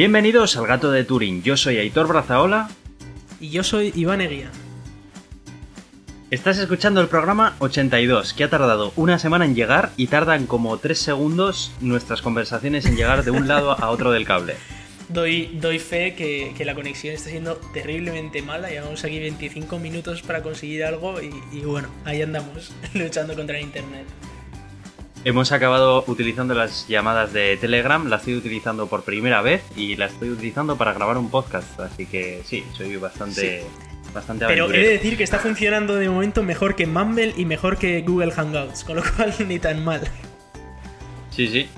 Bienvenidos al Gato de Turing. Yo soy Aitor Brazaola. Y yo soy Iván Eguía. Estás escuchando el programa 82, que ha tardado una semana en llegar y tardan como 3 segundos nuestras conversaciones en llegar de un lado a otro del cable. Doy, doy fe que, que la conexión está siendo terriblemente mala. Llevamos aquí 25 minutos para conseguir algo y, y bueno, ahí andamos luchando contra el internet. Hemos acabado utilizando las llamadas de Telegram, las estoy utilizando por primera vez y las estoy utilizando para grabar un podcast, así que sí, soy bastante, bastante Pero he aventurero. de decir que está funcionando de momento mejor que Mumble y mejor que Google Hangouts, con lo cual ni tan mal. Sí, sí.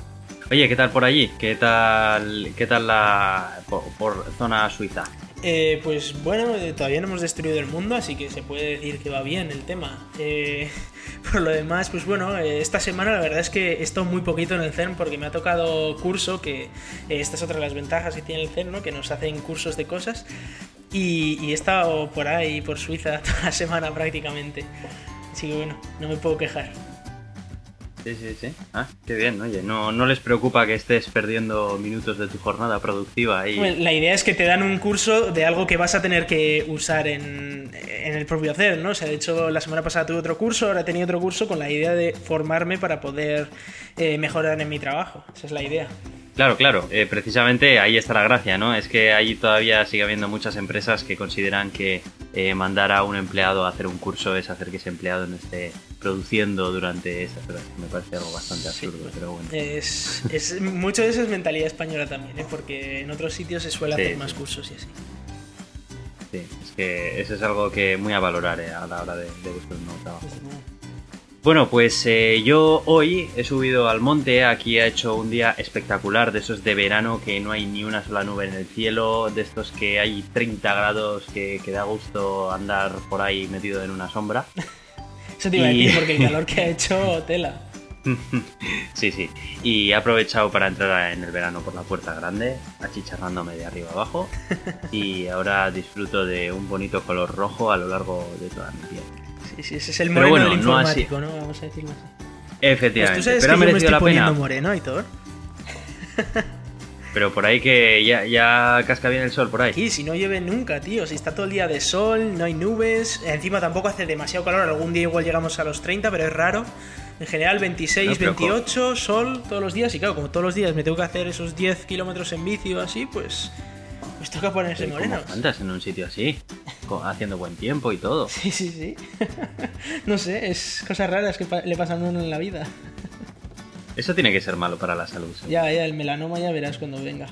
Oye, ¿qué tal por allí? ¿Qué tal, qué tal la por, por zona suiza? Eh, pues bueno, eh, todavía no hemos destruido el mundo, así que se puede decir que va bien el tema. Eh, por lo demás, pues bueno, esta semana la verdad es que he estado muy poquito en el CERN porque me ha tocado curso, que esta es otra de las ventajas que tiene el CERN, ¿no? que nos hacen cursos de cosas. Y, y he estado por ahí, por Suiza, toda la semana prácticamente. Así que bueno, no me puedo quejar. Sí, sí, sí. Ah, qué bien. Oye, no, no les preocupa que estés perdiendo minutos de tu jornada productiva. Bueno, La idea es que te dan un curso de algo que vas a tener que usar en, en el propio hacer, ¿no? O sea, de hecho, la semana pasada tuve otro curso, ahora he tenido otro curso con la idea de formarme para poder eh, mejorar en mi trabajo. Esa es la idea. Claro, claro. eh, precisamente ahí está la gracia, ¿no? Es que ahí todavía sigue habiendo muchas empresas que consideran que eh, mandar a un empleado a hacer un curso es hacer que ese empleado no esté produciendo durante esas horas. Me parece algo bastante absurdo, pero bueno. Es, es, mucho de eso es mentalidad española también, ¿eh? Porque en otros sitios se suele Sí, hacer más sí. cursos y así. Sí, es que eso es algo que muy a valorar eh, a la hora de, de buscar un nuevo trabajo. Bueno, pues eh, yo hoy he subido al monte, aquí ha hecho un día espectacular, de esos de verano que no hay ni una sola nube en el cielo, de estos que hay 30 grados que, que da gusto andar por ahí metido en una sombra. Eso te iba a Y- decir, porque el calor que ha hecho, tela. sí, sí. Y he aprovechado para entrar en el verano por la puerta grande, achicharrándome de arriba abajo. Y ahora disfruto de un bonito color rojo a lo largo de toda mi piel. Sí, sí, ese es el moreno bueno, del no así. informático, ¿no? Vamos a decirlo así. Pues Efectivamente, tú sabes pero ha que yo me merecido estoy la poniendo pena. moreno, Aitor. Pero por ahí que ya, ya casca bien el sol, por ahí. Aquí, si no llueve nunca, tío. Si está todo el día de sol, no hay nubes. Encima tampoco hace demasiado calor. Algún día igual llegamos a los 30, pero es raro. En general, 26, No, pero 28, sol todos los días. Y claro, como todos los días me tengo que hacer esos 10 kilómetros en bici o así, pues. Pues toca ponerse ¿Cómo morenos. andas en un sitio así? Haciendo buen tiempo y todo. Sí, sí, sí. no sé, es cosas raras que le pasan a uno en la vida. Eso tiene que ser malo para la salud. Ya, ya, el melanoma ya verás cuando venga.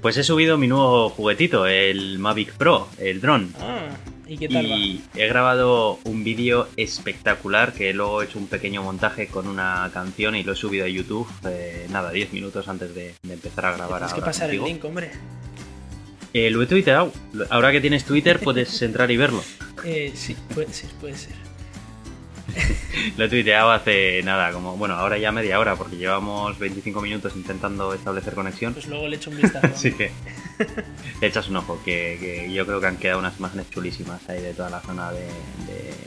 Pues he subido mi nuevo juguetito, el Mavic Pro, el dron. Ah, ¿y qué tal Y he grabado un vídeo espectacular que luego he hecho un pequeño montaje con una canción y lo he subido a YouTube, eh, nada, 10 minutos antes de, de empezar a grabar. Tienes que pasar el link, hombre. Eh, lo he tuiteado. Ahora que tienes Twitter puedes entrar y verlo. Eh, sí, puede ser, puede ser. Lo he tuiteado hace nada, como, bueno, ahora ya media hora, porque llevamos 25 minutos intentando establecer conexión. Pues luego le echo un vistazo. Así que le echas un ojo, que, que yo creo que han quedado unas imágenes chulísimas ahí de toda la zona de, de-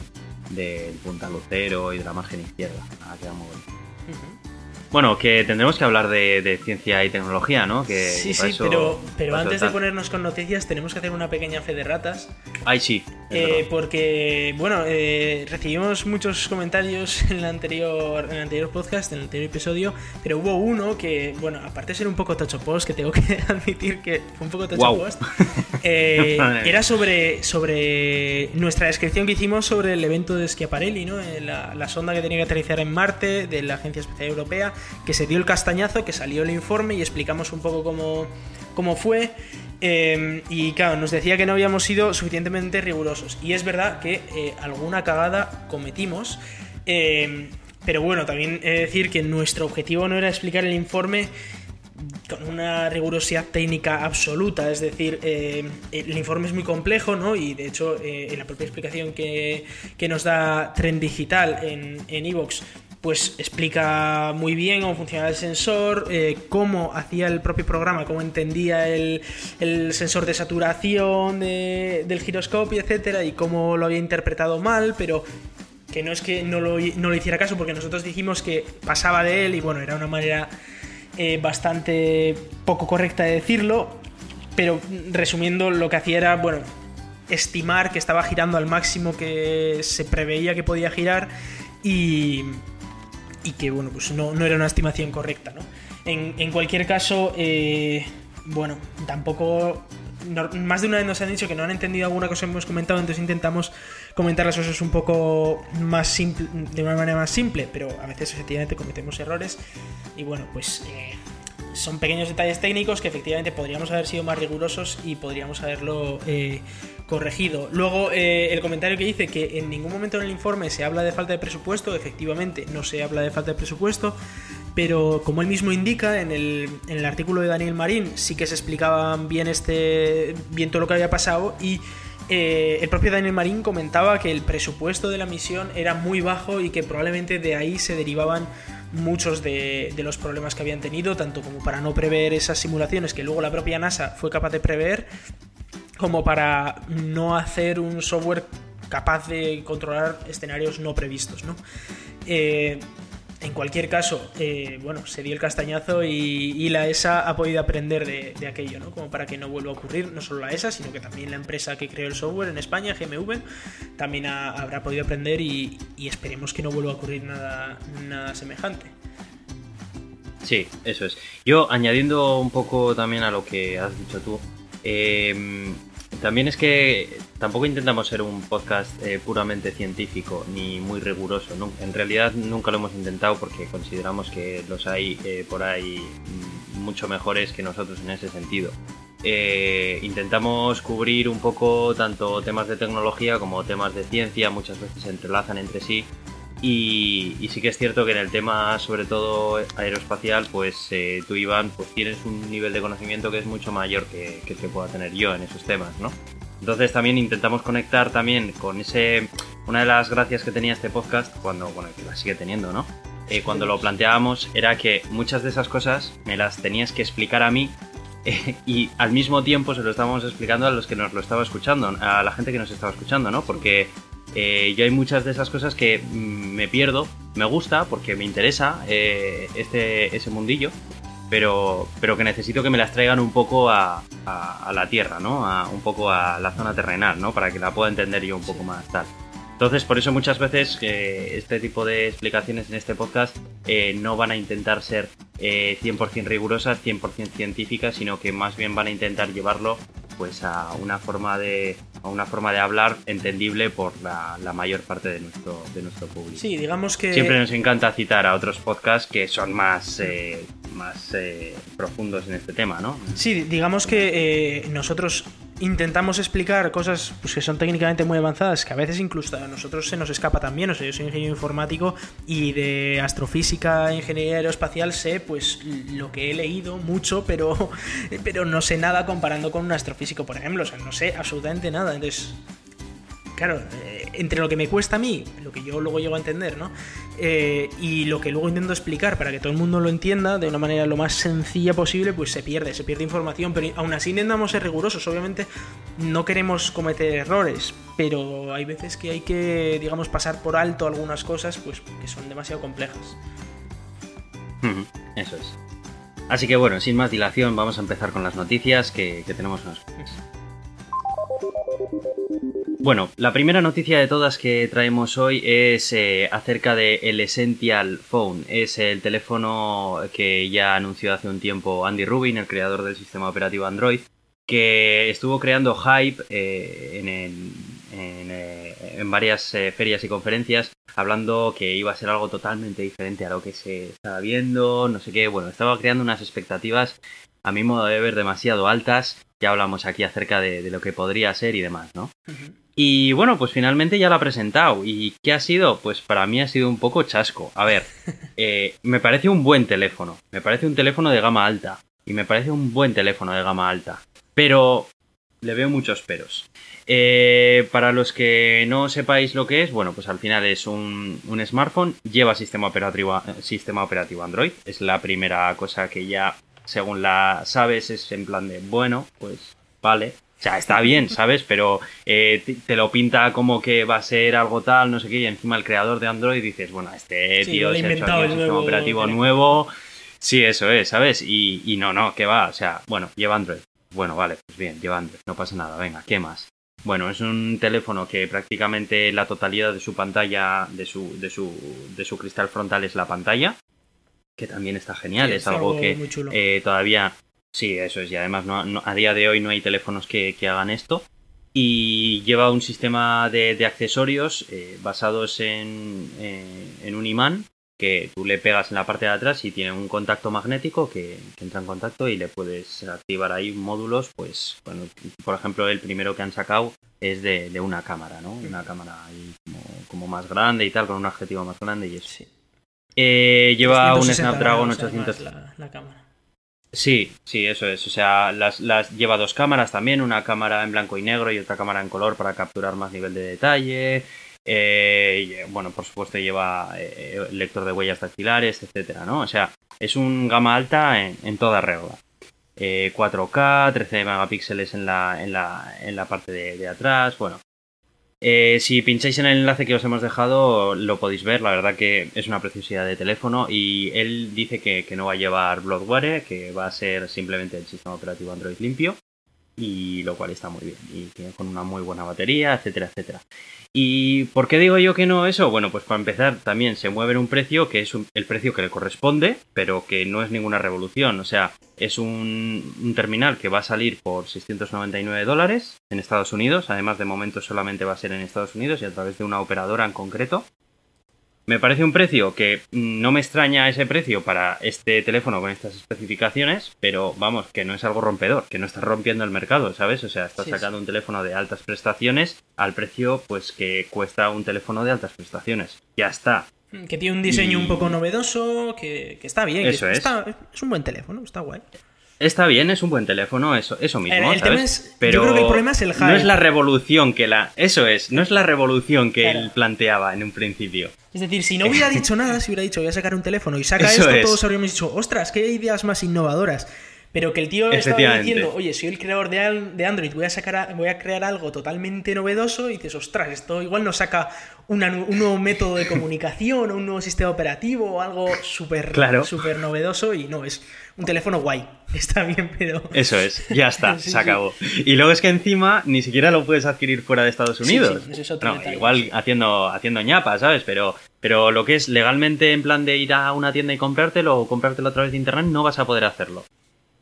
del Punta Lucero y de la margen izquierda. Ha quedado muy. Ujú. Bueno, que tendremos que hablar de, de ciencia y tecnología, ¿no? Que Sí, sí, eso- pero, pero antes de ponernos con noticias tenemos que hacer una pequeña fe de ratas. Ay, sí. eh, porque, bueno, eh, recibimos muchos comentarios en el, anterior, en el anterior podcast, en el anterior episodio, pero hubo uno que, bueno, aparte de ser un poco tocho post, que tengo que admitir que fue un poco tocho post, eh, era sobre, sobre nuestra descripción que hicimos sobre el evento de Schiaparelli, ¿no? Eh, La, la sonda que tenía que aterrizar en Marte de la Agencia Espacial Europea, que se dio el castañazo, que salió el informe y explicamos un poco cómo, cómo fue. Eh, y claro, nos decía que no habíamos sido suficientemente rigurosos. Y es verdad que eh, alguna cagada cometimos. eh, pero bueno, también he de decir que nuestro objetivo no era explicar el informe con una rigurosidad técnica absoluta, es decir, eh, el informe es muy complejo, ¿no? Y de hecho, eh, en la propia explicación que, que nos da Trend Digital en en Evox, pues explica muy bien cómo funcionaba el sensor, eh, cómo hacía el propio programa, cómo entendía el, el sensor de saturación de- del giroscopio, etcétera, y cómo lo había interpretado mal, pero que no es que no lo, no lo hiciera caso, porque nosotros dijimos que pasaba de él y bueno, era una manera eh, bastante poco correcta de decirlo, pero resumiendo lo que hacía era, bueno, estimar que estaba girando al máximo que se preveía que podía girar y, y que, bueno, pues no, no, era una estimación correcta, ¿no? En, en cualquier caso, eh, bueno, tampoco más de una vez nos han dicho que no han entendido alguna cosa que hemos comentado, entonces intentamos comentar las cosas un poco más simple, de una manera más simple, pero a veces efectivamente cometemos errores y bueno, pues eh, son pequeños detalles técnicos que efectivamente podríamos haber sido más rigurosos y podríamos haberlo eh, corregido. Luego, eh, el comentario que dice que en ningún momento en el informe se habla de falta de presupuesto, efectivamente no se habla de falta de presupuesto, pero como él mismo indica en el, en el artículo de Daniel Marín, sí que se explicaban bien, este, bien todo lo que había pasado y eh, el propio Daniel Marín comentaba que el presupuesto de la misión era muy bajo y que probablemente de ahí se derivaban muchos de, de, los problemas que habían tenido, tanto como para no prever esas simulaciones que luego la propia NASA fue capaz de prever, como para no hacer un software capaz de controlar escenarios no previstos. ¿no? Eh, en cualquier caso, eh, bueno, se dio el castañazo y, la ESA ha podido aprender de, aquello, ¿no? Como para que no vuelva a ocurrir, no solo la ESA, sino que también la empresa que creó el software en España, GMV, también habrá podido aprender y, esperemos que no vuelva a ocurrir nada, nada semejante. Sí, eso es. Yo, añadiendo un poco también a lo que has dicho tú, eh, también es que tampoco intentamos ser un podcast eh, puramente científico ni muy riguroso. En realidad nunca lo hemos intentado porque consideramos que los hay eh, por ahí mucho mejores que nosotros en ese sentido. Eh, intentamos cubrir un poco tanto temas de tecnología como temas de ciencia, muchas veces se entrelazan entre sí y, sí que es cierto que en el tema, sobre todo aeroespacial, pues eh, tú, Iván, pues tienes un nivel de conocimiento que es mucho mayor que, que el que pueda tener yo en esos temas, ¿no? Entonces también intentamos conectar también con ese... Una de las gracias que tenía este podcast, cuando, bueno, que la sigue teniendo, ¿no? Eh, cuando lo planteábamos era que muchas de esas cosas me las tenías que explicar a mí eh, y al mismo tiempo se lo estábamos explicando a los que nos lo estaba escuchando, a la gente que nos estaba escuchando, ¿no? Porque eh, yo hay muchas de esas cosas que mm, me pierdo, me gusta porque me interesa eh, este, ese mundillo, pero, pero que necesito que me las traigan un poco a, la tierra, ¿no? A, un poco a la zona terrenal, ¿no? Para que la pueda entender yo un poco más tal. Entonces, por eso muchas veces eh, este tipo de explicaciones en este podcast no van a intentar ser 100% rigurosas, 100% científicas, sino que más bien van a intentar llevarlo pues a una forma de a una forma de hablar entendible por la, mayor parte de nuestro de nuestro público. Sí, digamos que siempre nos encanta citar a otros podcasts que son más eh, más eh, profundos en este tema, ¿no? Sí, digamos que eh, nosotros intentamos explicar cosas pues, que son técnicamente muy avanzadas, que a veces incluso a nosotros se nos escapa también. O sea, yo soy ingeniero informático y de astrofísica, ingeniería aeroespacial sé pues lo que he leído mucho, pero, pero no sé nada comparando con un astrofísico, por ejemplo. O sea, no sé absolutamente nada. Entonces, claro, eh, entre lo que me cuesta a mí, lo que yo luego llego a entender, ¿no? Eh, y lo que luego intento explicar para que todo el mundo lo entienda de una manera lo más sencilla posible, pues se pierde, se pierde información, pero aún así intentamos ser rigurosos, obviamente no queremos cometer errores, pero hay veces que hay que, digamos, pasar por alto algunas cosas, pues que son demasiado complejas. Eso es. Así que bueno, sin más dilación, vamos a empezar con las noticias que, tenemos unas bueno, la primera noticia de todas que traemos hoy es eh, acerca de el Essential Phone. Es el teléfono que ya anunció hace un tiempo Andy Rubin, el creador del sistema operativo Android, que estuvo creando hype eh, eh, en, varias ferias y conferencias, hablando que iba a ser algo totalmente diferente a lo que se estaba viendo, no sé qué. Bueno, estaba creando unas expectativas a mi modo de ver demasiado altas. Ya hablamos aquí acerca de, lo que podría ser y demás, ¿no? Y bueno, pues finalmente ya lo ha presentado. ¿Y qué ha sido? Pues para mí ha sido un poco chasco. A ver, eh, me parece un buen teléfono. Me parece un teléfono de gama alta. Y me parece un buen teléfono de gama alta. Pero le veo muchos peros. Eh, para los que no sepáis lo que es, bueno, pues al final es un, un smartphone, lleva sistema operativo, sistema operativo Android, es la primera cosa que ya, según la sabes, es en plan de, bueno, pues vale, o sea, está bien, ¿sabes? Pero eh, te, lo pinta como que va a ser algo tal, no sé qué, y encima el creador de Android dices, bueno, este tío se ha hecho un sistema operativo nuevo Sí, eso es, ¿sabes? Y, y no, no, que va, o sea, bueno, lleva Android. Bueno, vale, pues bien, lleva Android, no pasa nada, venga, ¿qué más? Bueno, es un teléfono que prácticamente la totalidad de su pantalla, de su, de su, de su cristal frontal es la pantalla, que también está genial, Sí, es algo algo que eh, todavía, sí, eso es, y además no- no- a día de hoy no hay teléfonos que, que hagan esto. Y lleva un sistema de, de accesorios eh, basados en, eh, en un imán que tú le pegas en la parte de atrás y tiene un contacto magnético que, que entra en contacto y le puedes activar ahí módulos, pues, bueno, por ejemplo, el primero que han sacado es de, de una cámara, ¿no? Una cámara ahí como, como más grande y tal, con un objetivo más grande y eso. Sí. Eh, lleva un 360 Snapdragon grados, 800... además, La, la cámara. Sí, sí, eso es. O sea, las, las lleva dos cámaras también, una cámara en blanco y negro y otra cámara en color para capturar más nivel de detalle. Eh, y, bueno, por supuesto lleva eh, lector de huellas dactilares, etcétera, ¿no? O sea, es un gama alta en, en toda regla. Eh, 4K, 13 megapíxeles en la, en la, en la parte de, de atrás, bueno. Eh, si pincháis en el enlace que os hemos dejado, lo podéis ver. La verdad que es una preciosidad de teléfono. Y él dice que, que no va a llevar Bloodware, que va a ser simplemente el sistema operativo Android limpio. Y lo cual está muy bien. Y con una muy buena batería, etcétera, etcétera. ¿Y por qué digo yo que no eso? Bueno, pues para empezar, también se mueve en un precio que es un- el precio que le corresponde, pero que no es ninguna revolución. O sea, es un, un terminal que va a salir por 699 dólares en Estados Unidos. Además, de momento solamente va a ser en Estados Unidos y a través de una operadora en concreto. Me parece un precio que no me extraña ese precio para este teléfono con estas especificaciones, pero vamos, que no es algo rompedor, que no está rompiendo el mercado, ¿sabes? O sea, está Sí, sacando un teléfono de altas prestaciones al precio pues que cuesta un teléfono de altas prestaciones. Ya está. Que tiene un diseño Y- un poco novedoso, que, que está bien. que Eso es. está- es un buen teléfono, está guay. Está bien, es un buen teléfono, eso, eso mismo, El- el ¿sabes? tema es- yo creo que el problema es el No hype. es la revolución que la... Eso es, no es la revolución que Claro. él planteaba en un principio. Es decir, si no hubiera dicho nada, si hubiera dicho voy a sacar un teléfono y saca Eso esto, es. todos habríamos dicho, ostras, qué ideas más innovadoras. Pero que el tío estaba diciendo, oye, soy el creador de, de Android, voy a sacar a- voy a crear algo totalmente novedoso, y dices, ostras, esto igual nos saca una un nuevo método de comunicación o un nuevo sistema operativo o algo súper Claro. súper novedoso y no, es un teléfono guay. Está bien, pero... Eso es, ya está, Sí, se sí. acabó. Y luego es que encima ni siquiera lo puedes adquirir fuera de Estados Unidos. sí, es otro No, detalle, igual haciendo, haciendo ñapa, ¿sabes? Pero, pero lo que es legalmente en plan de ir a una tienda y comprártelo o comprártelo a través de internet, no vas a poder hacerlo.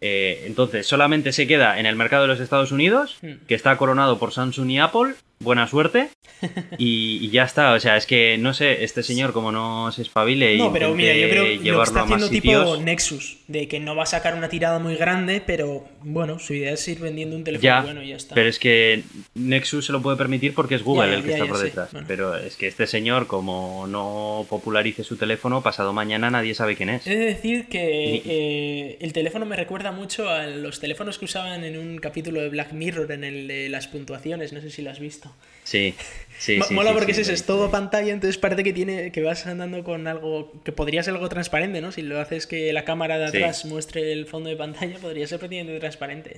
Eh, entonces, solamente se queda en el mercado de los Estados Unidos, Hmm. que está coronado por Samsung y Apple. Buena suerte. Y, y ya está. O sea, es que no sé, este señor, como no se espabile y No, pero mira, yo creo que lo que llevarlo está haciendo tipo sitios. Nexus, de que no va a sacar una tirada muy grande, pero bueno, su idea es ir vendiendo un teléfono Ya, bueno y ya está. pero es que Nexus se lo puede permitir porque es Google Ya, ya, el que está por detrás. bueno. Pero es que este señor, como no popularice su teléfono, pasado mañana nadie sabe quién es. He de decir que Y- eh, el teléfono me recuerda mucho a los teléfonos que usaban en un capítulo de Black Mirror, en el de las puntuaciones, no sé si lo has visto. Sí, sí, Mo- sí. Mola sí, porque sí, es, todo pantalla, entonces parece que tiene que vas andando con algo que podría ser algo transparente, ¿no? Si lo haces que la cámara de atrás muestre el fondo de pantalla, podría ser prácticamente transparente.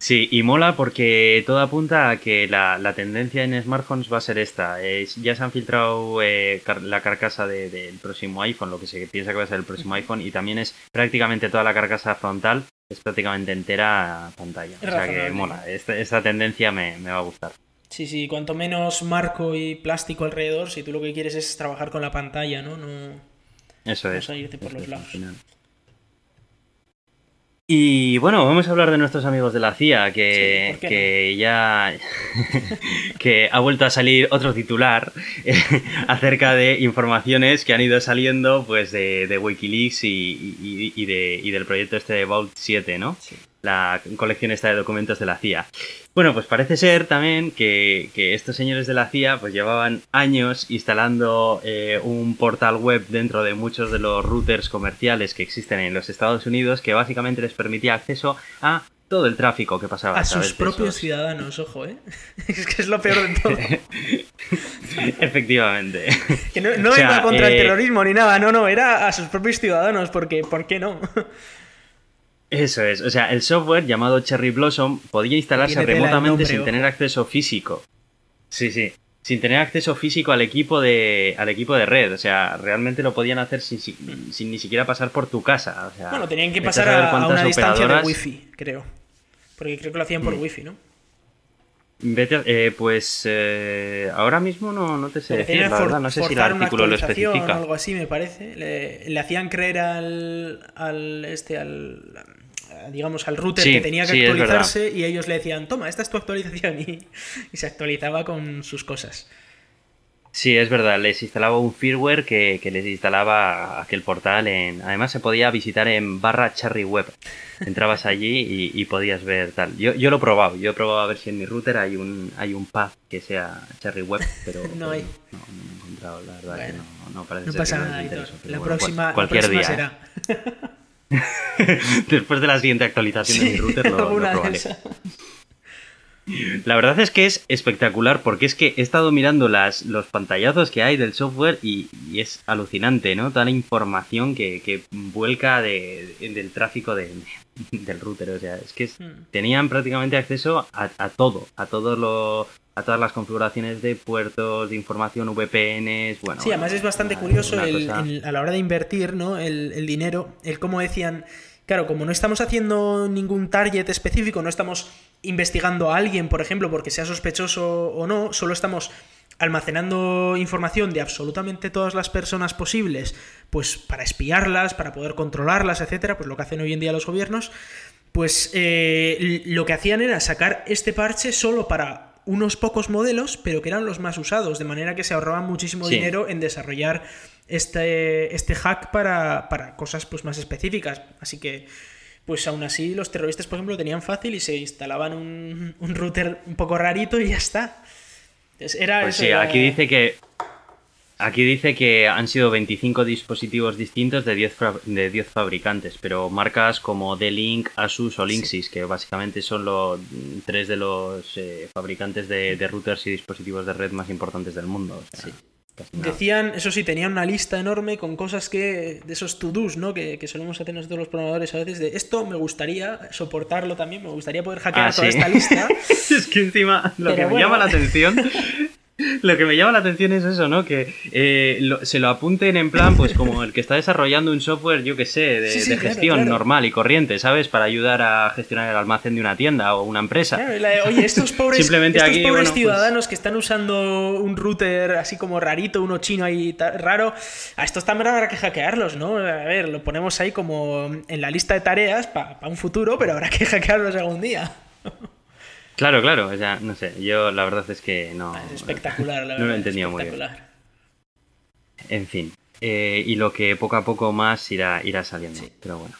Sí, y mola porque todo apunta a que la, la tendencia en smartphones va a ser esta. Es- ya se han filtrado eh, car- la carcasa de- del próximo iPhone, lo que se piensa que va a ser el próximo iPhone, y también es prácticamente toda la carcasa frontal, es prácticamente entera pantalla. Es o sea que mola, esta, esta tendencia me, me va a gustar. Sí, sí, cuanto menos marco y plástico alrededor, si tú lo que quieres es trabajar con la pantalla, ¿no? No... Eso Vamos es. a irte por los lados. final. Y bueno, vamos a hablar de nuestros amigos de la CIA, que, Sí, ¿por qué que ya que ha vuelto a salir otro titular eh, acerca de informaciones que han ido saliendo pues de, de Wikileaks y, y- y de, y del proyecto este de Vault 7, ¿no? Sí. La colección esta de documentos de la CIA. Bueno, pues parece ser también que, que estos señores de la CIA pues llevaban años instalando eh, un portal web dentro de muchos de los routers comerciales que existen en los Estados Unidos que básicamente les permitía acceso a todo el tráfico que pasaba A través sus propios esos- ciudadanos, ojo, ¿eh? es que es lo peor de todo. Efectivamente. Que no, no O sea, iba contra el eh, terrorismo ni nada, no, no, era a sus propios ciudadanos, porque ¿por qué no? Eso es, o sea, el software llamado Cherry Blossom podía instalarse remotamente nombre, sin tener acceso físico. Sí, sí. sin tener acceso físico al equipo de al equipo de red. O sea, realmente lo podían hacer sin, sin, ni siquiera pasar por tu casa. O sea, bueno, tenían que pasar a, a, una distancia de wifi, creo. Porque creo que lo hacían por mm. wifi, ¿no? Vete, eh, pues eh, ahora mismo no, no te sé decir, la verdad, no sé si el artículo lo especifica. O algo así, me parece. Le, le hacían creer al, al este al digamos al router que tenía que actualizarse y ellos le decían, toma, esta es tu actualización y, y se actualizaba con sus cosas. Sí, es verdad, les instalaba un firmware que, les instalaba aquel portal en... Además se podía visitar en barra cherry web. Entrabas allí y, podías ver tal. Yo, yo lo he probado, yo he probado a ver si en mi router hay un, hay un path que sea cherry web, pero... no hay. No, no, me he encontrado, la verdad que no, no parece no ser pasa nada, la, próxima, cualquier día. Será. Después de la siguiente actualización de mi router lo, lo probaré. La verdad es que es espectacular porque es que he estado mirando las, los pantallazos que hay del software y, es alucinante, ¿no? Toda la información que, vuelca del tráfico del router. O sea, es que hmm. tenían prácticamente acceso a, todo, a todo lo, a todas las configuraciones de puertos, de información, VPNs, bueno. Sí, además es bastante curioso a la hora de invertir, ¿no? El, el dinero, el cómo decían Claro, como no estamos haciendo ningún target específico, no estamos investigando a alguien, por ejemplo, porque sea sospechoso o no, solo estamos almacenando información de absolutamente todas las personas posibles, pues para espiarlas, para poder controlarlas, etcétera, pues lo que hacen hoy en día los gobiernos, pues eh, lo que hacían era sacar este parche solo para unos pocos modelos, pero que eran los más usados, de manera que se ahorraban muchísimo dinero en desarrollar este, este hack para, cosas pues, más específicas. Así que, pues aún así, los terroristas, por ejemplo, lo tenían fácil y se instalaban un, router un poco rarito y ya está. era pues sí, aquí dice que. Aquí dice que han sido 25 dispositivos distintos de 10, de 10 fabricantes, pero marcas como D-Link, Asus o Linksys, que básicamente son los tres de los eh, fabricantes de, routers y dispositivos de red más importantes del mundo. sí. Decían, eso sí, tenían una lista enorme con cosas que, de esos to-dos, ¿no? Que, solemos hacer nosotros los programadores a veces, de esto me gustaría soportarlo también, me gustaría poder hackear ah, toda esta lista. es que encima lo que me llama la atención Lo que me llama la atención es eso, ¿no? Que eh, se lo apunten en plan, pues como el que está desarrollando un software, yo que sé, de, gestión normal y corriente, ¿sabes? Para ayudar a gestionar el almacén de una tienda o una empresa. oye, estos pobres, Simplemente estos pobres pues ciudadanos que están usando un router así como rarito, uno chino ahí raro, a estos también habrá que hackearlos, ¿no? A ver, lo ponemos ahí como en la lista de tareas para un futuro, pero habrá que hackearlos algún día. Claro, claro, o sea, no sé, yo la verdad es que no... Es espectacular, la verdad. No lo he entendido muy bien. En fin, eh, y lo que poco a poco más irá, irá saliendo, pero bueno.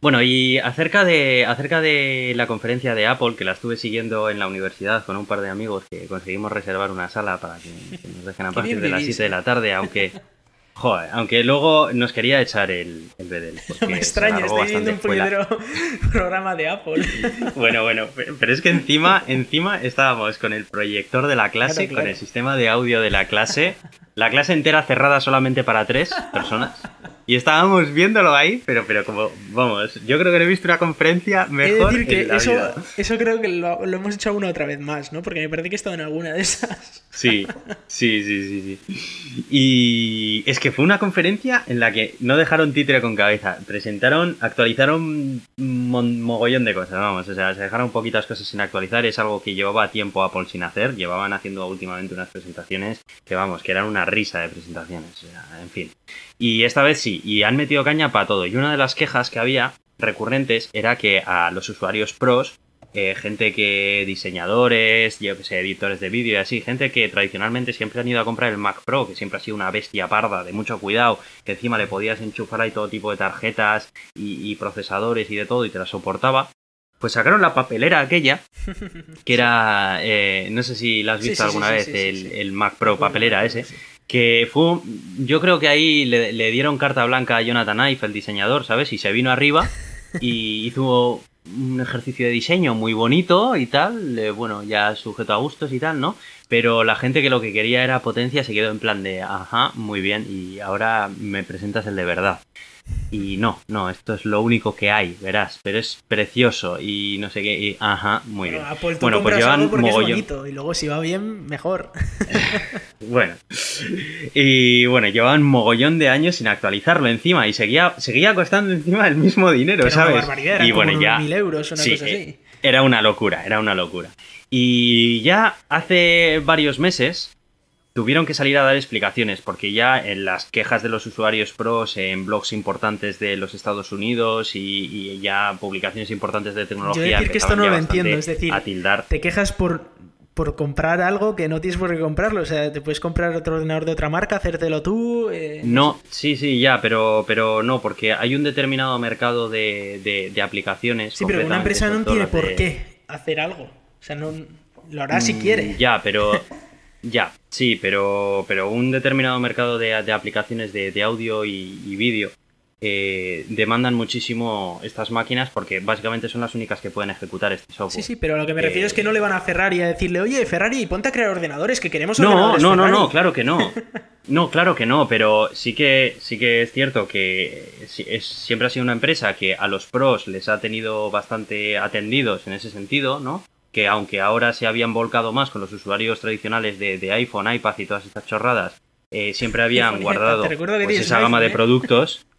Bueno, y acerca de, acerca de la conferencia de Apple, que la estuve siguiendo en la universidad con un par de amigos que conseguimos reservar una sala para que, nos dejen a partir de las 7 de la tarde, aunque Joder, aunque luego nos quería echar el, el Bedel. No me extraña, estoy viendo un programa de Apple. Bueno, bueno, pero es que encima, encima estábamos con el proyector de la clase, con el sistema de audio de la clase, la clase entera cerrada solamente para tres personas. Y estábamos viéndolo ahí, pero, pero como, vamos, yo creo que no he visto una conferencia mejor. decir que eso, eso creo que lo, hemos hecho una otra vez más, ¿no? Porque me parece que he estado en alguna de esas. Sí, sí, sí, sí, sí. Y es que fue una conferencia en la que no dejaron títere con cabeza. Presentaron, actualizaron un mogollón de cosas, vamos. O sea, se dejaron poquitas cosas sin actualizar. Es algo que llevaba tiempo Apple sin hacer. Llevaban haciendo últimamente unas presentaciones que, vamos, que eran una risa de presentaciones. O sea, en fin. Y esta vez sí, y han metido caña para todo. Y una de las quejas que había recurrentes era que a los usuarios pros, eh, gente que diseñadores, yo que sé, editores de vídeo y así, gente que tradicionalmente siempre han ido a comprar el Mac Pro, que siempre ha sido una bestia parda de mucho cuidado, que encima le podías enchufar ahí todo tipo de tarjetas y, procesadores y de todo y te la soportaba. Pues sacaron la papelera aquella, que era, eh, no sé si la has visto alguna vez, el, el, Mac Pro papelera ese, que fue, yo creo que ahí le, dieron carta blanca a Jonathan Ive, el diseñador, ¿sabes? Y se vino arriba y hizo un ejercicio de diseño muy bonito y tal, bueno, ya sujeto a gustos y tal, ¿no? Pero la gente que lo que quería era potencia se quedó en plan de, ajá, muy bien, y ahora me presentas el de verdad. Y no, no, esto es lo único que hay, verás, pero es precioso y no sé qué. Y, ajá, muy bien. bueno, pues llevan mogollón. y luego si va bien, mejor. bueno. Y bueno, llevaban mogollón de años sin actualizarlo encima y seguía, seguía costando encima el mismo dinero, ¿sabes? y bueno, ya. Mil euros, una cosa así. Eh, era una locura, era una locura. Y ya hace varios meses tuvieron que salir a dar explicaciones porque ya en las quejas de los usuarios pros en blogs importantes de los Estados Unidos y, ya publicaciones importantes de tecnología. Yo decir que esto no lo entiendo, es decir, te quejas por, por comprar algo que no tienes por qué comprarlo, o sea, te puedes comprar otro ordenador de otra marca, hacértelo tú. Eh, no, sí, sí, ya, pero, pero no, porque hay un determinado mercado de, de, aplicaciones. Sí, pero una empresa no tiene por qué hacer algo, o sea, no lo hará si mm, quiere. Ya, pero Ya, sí, pero, pero un determinado mercado de, aplicaciones de, audio y, vídeo eh, demandan muchísimo estas máquinas porque básicamente son las únicas que pueden ejecutar este software. Sí, sí, pero lo que me refiero es que no le van a Ferrari a decirle, oye, Ferrari, ponte a crear ordenadores, que queremos no, No, no, no, claro que no. No, claro que no, pero sí que, sí que es cierto que es, siempre ha sido una empresa que a los pros les ha tenido bastante atendidos en ese sentido, ¿no? Que aunque ahora se habían volcado más con los usuarios tradicionales de, iPhone, iPad y todas estas chorradas, eh, siempre habían guardado pues, esa gama de ¿eh? productos.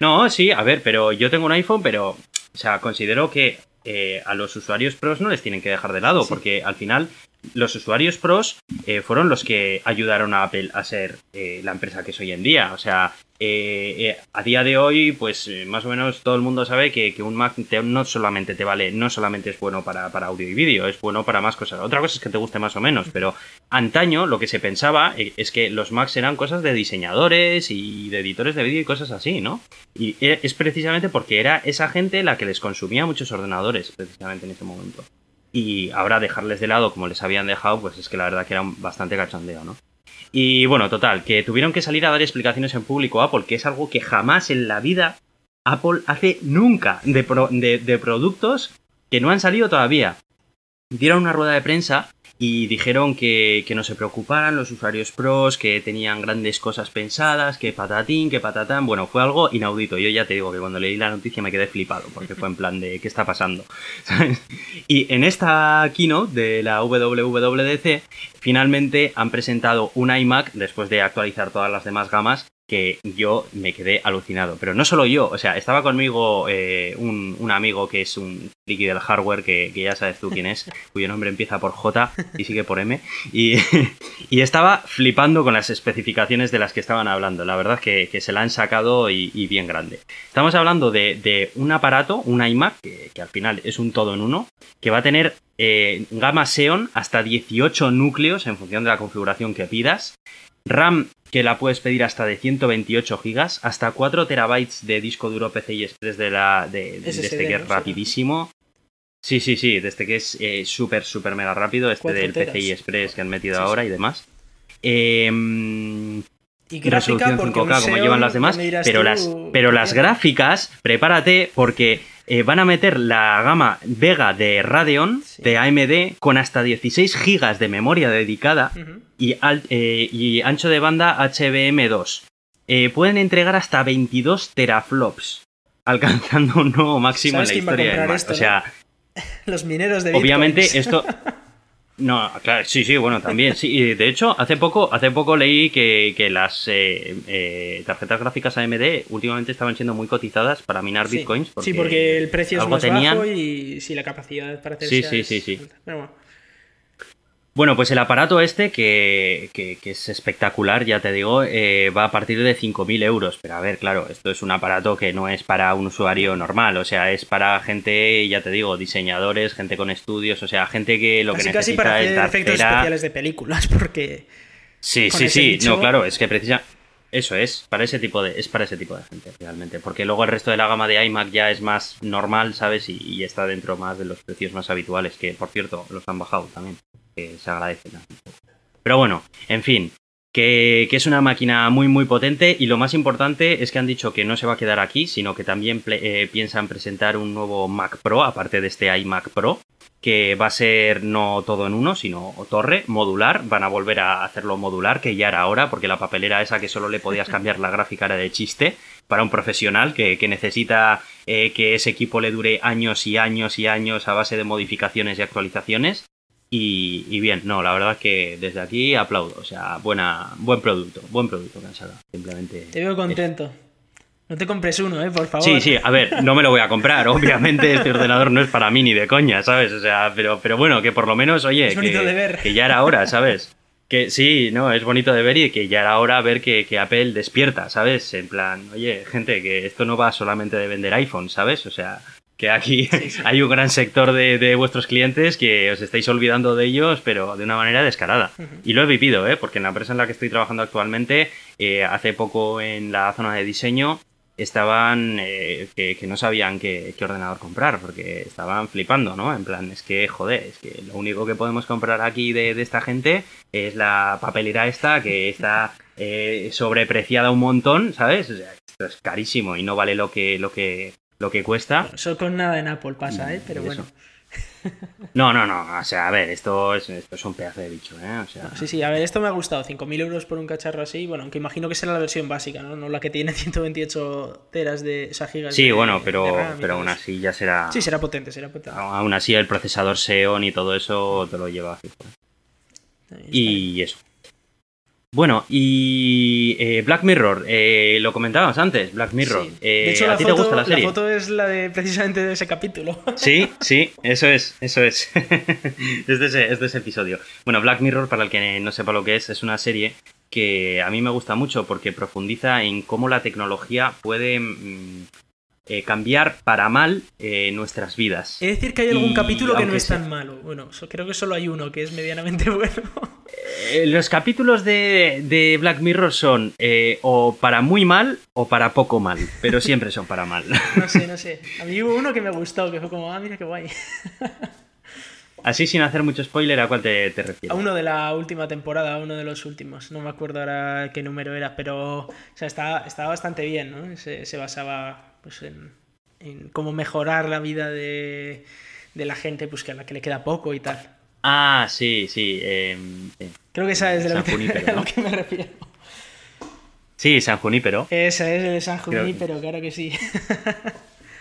No, sí, a ver, pero yo tengo un iPhone, pero, o sea, considero que eh, a los usuarios pros no les tienen que dejar de lado, porque al final los usuarios pros fueron los que ayudaron a Apple a ser la empresa que es hoy en día. O sea, eh, eh, a día de hoy, pues eh, más o menos todo el mundo sabe que, un Mac no solamente te vale, no solamente es bueno para, audio y vídeo, es bueno para más cosas. Otra cosa es que te guste más o menos, pero antaño lo que se pensaba es que los Macs eran cosas de diseñadores y de editores de vídeo y cosas así, ¿no? Y es precisamente porque era esa gente la que les consumía muchos ordenadores, precisamente en ese momento. Y ahora dejarles de lado como les habían dejado, pues es que la verdad que era bastante cachondeo, ¿no? Y bueno, total, que tuvieron que salir a dar explicaciones en público a Apple, que es algo que jamás en la vida Apple hace nunca de, de productos que no han salido todavía. Dieron una rueda de prensa y dijeron que, no se preocuparan los usuarios pros, que tenían grandes cosas pensadas, que patatín, que patatán. Bueno, fue algo inaudito. Yo ya te digo que cuando leí la noticia me quedé flipado, porque fue en plan de ¿qué está pasando? Y en esta keynote de la WWDC, finalmente han presentado un iMac, después de actualizar todas las demás gamas, que yo me quedé alucinado. Pero no solo yo, o sea, estaba conmigo eh, un, amigo que es un friki del hardware, que, ya sabes tú quién es, cuyo nombre empieza por J y sigue por M, y, estaba flipando con las especificaciones de las que estaban hablando. La verdad que, que se la han sacado y, bien grande. Estamos hablando de, un aparato, un iMac, que, al final es un todo en uno, que va a tener eh, gama Xeon hasta 18 núcleos en función de la configuración que pidas. RAM que la puedes pedir hasta de 128 gigas, hasta 4 terabytes de disco duro PCI Express de, la, de, este que es rapidísimo. Sí, sí, sí, de este que es eh, súper, súper mega rápido, este del PCI Express que han metido ahora y demás. Em, y resolución 5K como llevan las demás, pero las, pero las gráficas, prepárate porque eh, van a meter la gama Vega de Radeon de AMD con hasta 16 GB de memoria dedicada y, eh, y, ancho de banda HBM2. Eh, pueden entregar hasta 22 teraflops, alcanzando un nuevo máximo en la historia del O sea, los mineros de Obviamente esto No, claro, sí, sí, bueno, también. Sí, de hecho, hace poco, hace poco leí que, las eh, eh, tarjetas gráficas AMD últimamente estaban siendo muy cotizadas para minar bitcoins. sí, porque el precio es más bajo y sí, la capacidad para hacer Sí, sí, sí, sí. Bueno, pues el aparato este, que, es espectacular, ya te digo, eh, va a partir de 5.000 euros. Pero a ver, claro, esto es un aparato que no es para un usuario normal, o sea, es para gente, ya te digo, diseñadores, gente con estudios, o sea, gente que lo que necesita casi para hacer efectos especiales de películas, porque... Sí, sí, sí, no, claro, es que precisa... Eso es, para ese tipo de, es para ese tipo de gente realmente, porque luego el resto de la gama de iMac ya es más normal, ¿sabes? y está dentro más de los precios más habituales, que por cierto los han bajado también que se agradece. Pero bueno, en fin, que, es una máquina muy muy potente y lo más importante es que han dicho que no se va a quedar aquí, sino que también eh, piensan presentar un nuevo Mac Pro, aparte de este iMac Pro, que va a ser no todo en uno, sino torre, modular, van a volver a hacerlo modular, que ya era hora, porque la papelera esa que solo le podías cambiar la gráfica era de chiste, para un profesional que, necesita eh, que ese equipo le dure años y años y años a base de modificaciones y actualizaciones. Y, bien, no, la verdad que desde aquí aplaudo. O sea, buena, buen producto, buen producto que han sacado. Simplemente. Te veo contento. No te compres uno, ¿eh? Por favor. Sí, sí, a ver, no me lo voy a comprar. Obviamente este ordenador no es para mí ni de coña, ¿sabes? O sea, pero, pero bueno, que por lo menos, oye, es bonito que, de ver. que ya era hora, ¿sabes? Que sí, no, es bonito de ver y que ya era hora ver que, que, Apple despierta, ¿sabes? En plan, oye, gente, que esto no va solamente de vender iPhone, ¿sabes? O sea, que aquí hay un gran sector de, vuestros clientes que os estáis olvidando de ellos, pero de una manera descarada. Y lo he vivido, ¿eh? porque en la empresa en la que estoy trabajando actualmente, eh, hace poco en la zona de diseño, estaban eh, que, no sabían qué, ordenador comprar, porque estaban flipando, ¿no? En plan, es que, joder, es que lo único que podemos comprar aquí de, esta gente es la papelera esta, que está eh, sobrepreciada un montón, ¿sabes? O sea, esto es carísimo y no vale lo que, lo que, lo que cuesta. eso con nada en Apple pasa, ¿eh? Pero bueno. No, no, no. O sea, a ver, esto es, esto es un pedazo de bicho, ¿eh? O sea... Sí, sí, a ver, esto me ha gustado. 5.000 euros por un cacharro así. Bueno, aunque imagino que será la versión básica, ¿no? No la que tiene 128 teras de esa gigas. Sí, bueno, pero, pero aún así ya será. Sí, será potente, será potente. Aún así el procesador Xeon y todo eso te lo lleva. Y eso. Bueno, y eh, Black Mirror, eh, lo comentábamos antes, Black Mirror. de hecho, ¿A ti te gusta la serie? La foto es la de precisamente de ese capítulo. Sí, sí, eso es, eso es. es, de ese, es de ese episodio. Bueno, Black Mirror, para el que no sepa lo que es, es una serie que a mí me gusta mucho porque profundiza en cómo la tecnología puede mm, eh, cambiar para mal eh, nuestras vidas. Es decir, que hay algún capítulo que no es tan malo. Bueno, creo que solo hay uno que es medianamente bueno. Eh, los capítulos de, Black Mirror son o para muy mal o para poco mal, pero siempre son para mal. no sé, no sé. A mí hubo uno que me gustó, que fue como, ah, mira qué guay. Así sin hacer mucho spoiler, ¿a cuál te, te refieres? A uno de la última temporada, a uno de los últimos. No me acuerdo ahora qué número era, pero o sea, estaba, bastante bien, ¿no? se basaba pues en, cómo mejorar la vida de, la gente pues que a la que le queda poco y tal. Ah, sí, sí. Em, Creo que esa es de lo que, me refiero. Sí, San Junípero. Esa es de San Junípero, claro que sí.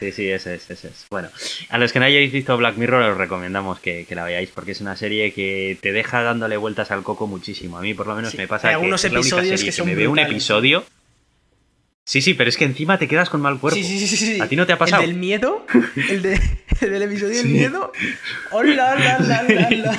Sí, sí, ese es, ese es. Bueno, a los que no hayáis visto Black Mirror os recomendamos que, la veáis porque es una serie que te deja dándole vueltas al coco muchísimo. A mí por lo menos me pasa Hay algunos episodios que, son me veo un episodio Sí, sí, pero es que encima te quedas con mal cuerpo. Sí, sí, sí, sí. ¿A ti no te ha pasado? ¿El del miedo? ¿El, de, del episodio del miedo? ¡Hola, hola, hola, hola!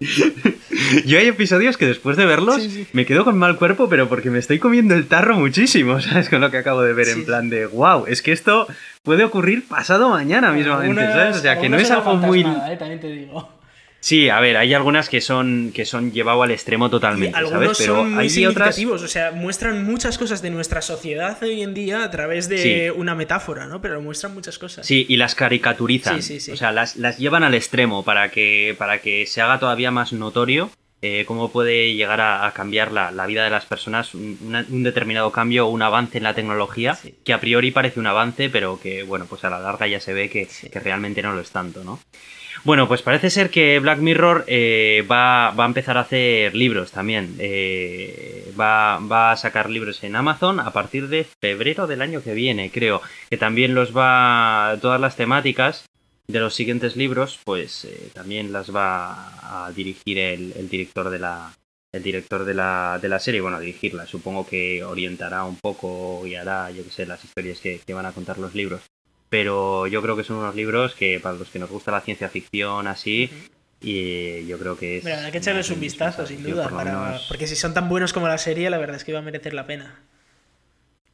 Yo hay episodios que después de verlos me quedo con mal cuerpo, pero porque me estoy comiendo el tarro muchísimo, ¿sabes? Con lo que acabo de ver, en plan de, wow, es que esto puede ocurrir pasado mañana mismamente, ¿sabes? O sea, que no es algo muy... Eh, también te digo. Sí, a ver, hay algunas que son que son llevado al extremo totalmente, algunos ¿sabes? Pero son hay otras o sea, muestran muchas cosas de nuestra sociedad hoy en día a través de una metáfora, ¿no? Pero muestran muchas cosas. Sí, y las caricaturizan. Sí, sí, sí. O sea, las, llevan al extremo para que para que se haga todavía más notorio eh, cómo puede llegar a, cambiar la, vida de las personas un, determinado cambio o un avance en la tecnología que a priori parece un avance, pero que bueno, pues a la larga ya se ve que, que realmente no lo es tanto, ¿no? Bueno, pues parece ser que Black Mirror eh, va, a empezar a hacer libros también. Eh, va, a sacar libros en Amazon a partir de febrero del año que viene, creo. Que también los va. Todas las temáticas de los siguientes libros, pues eh, también las va a dirigir el, director de la. El director de la, de la serie, bueno, a dirigirla, supongo que orientará un poco y hará, yo qué sé, las historias que van a contar los libros pero yo creo que son unos libros que para los que nos gusta la ciencia ficción así, y yo creo que es... Bueno, hay que echarles un vistazo, sin duda, porque si son tan buenos como la serie, la verdad es que va a merecer la pena.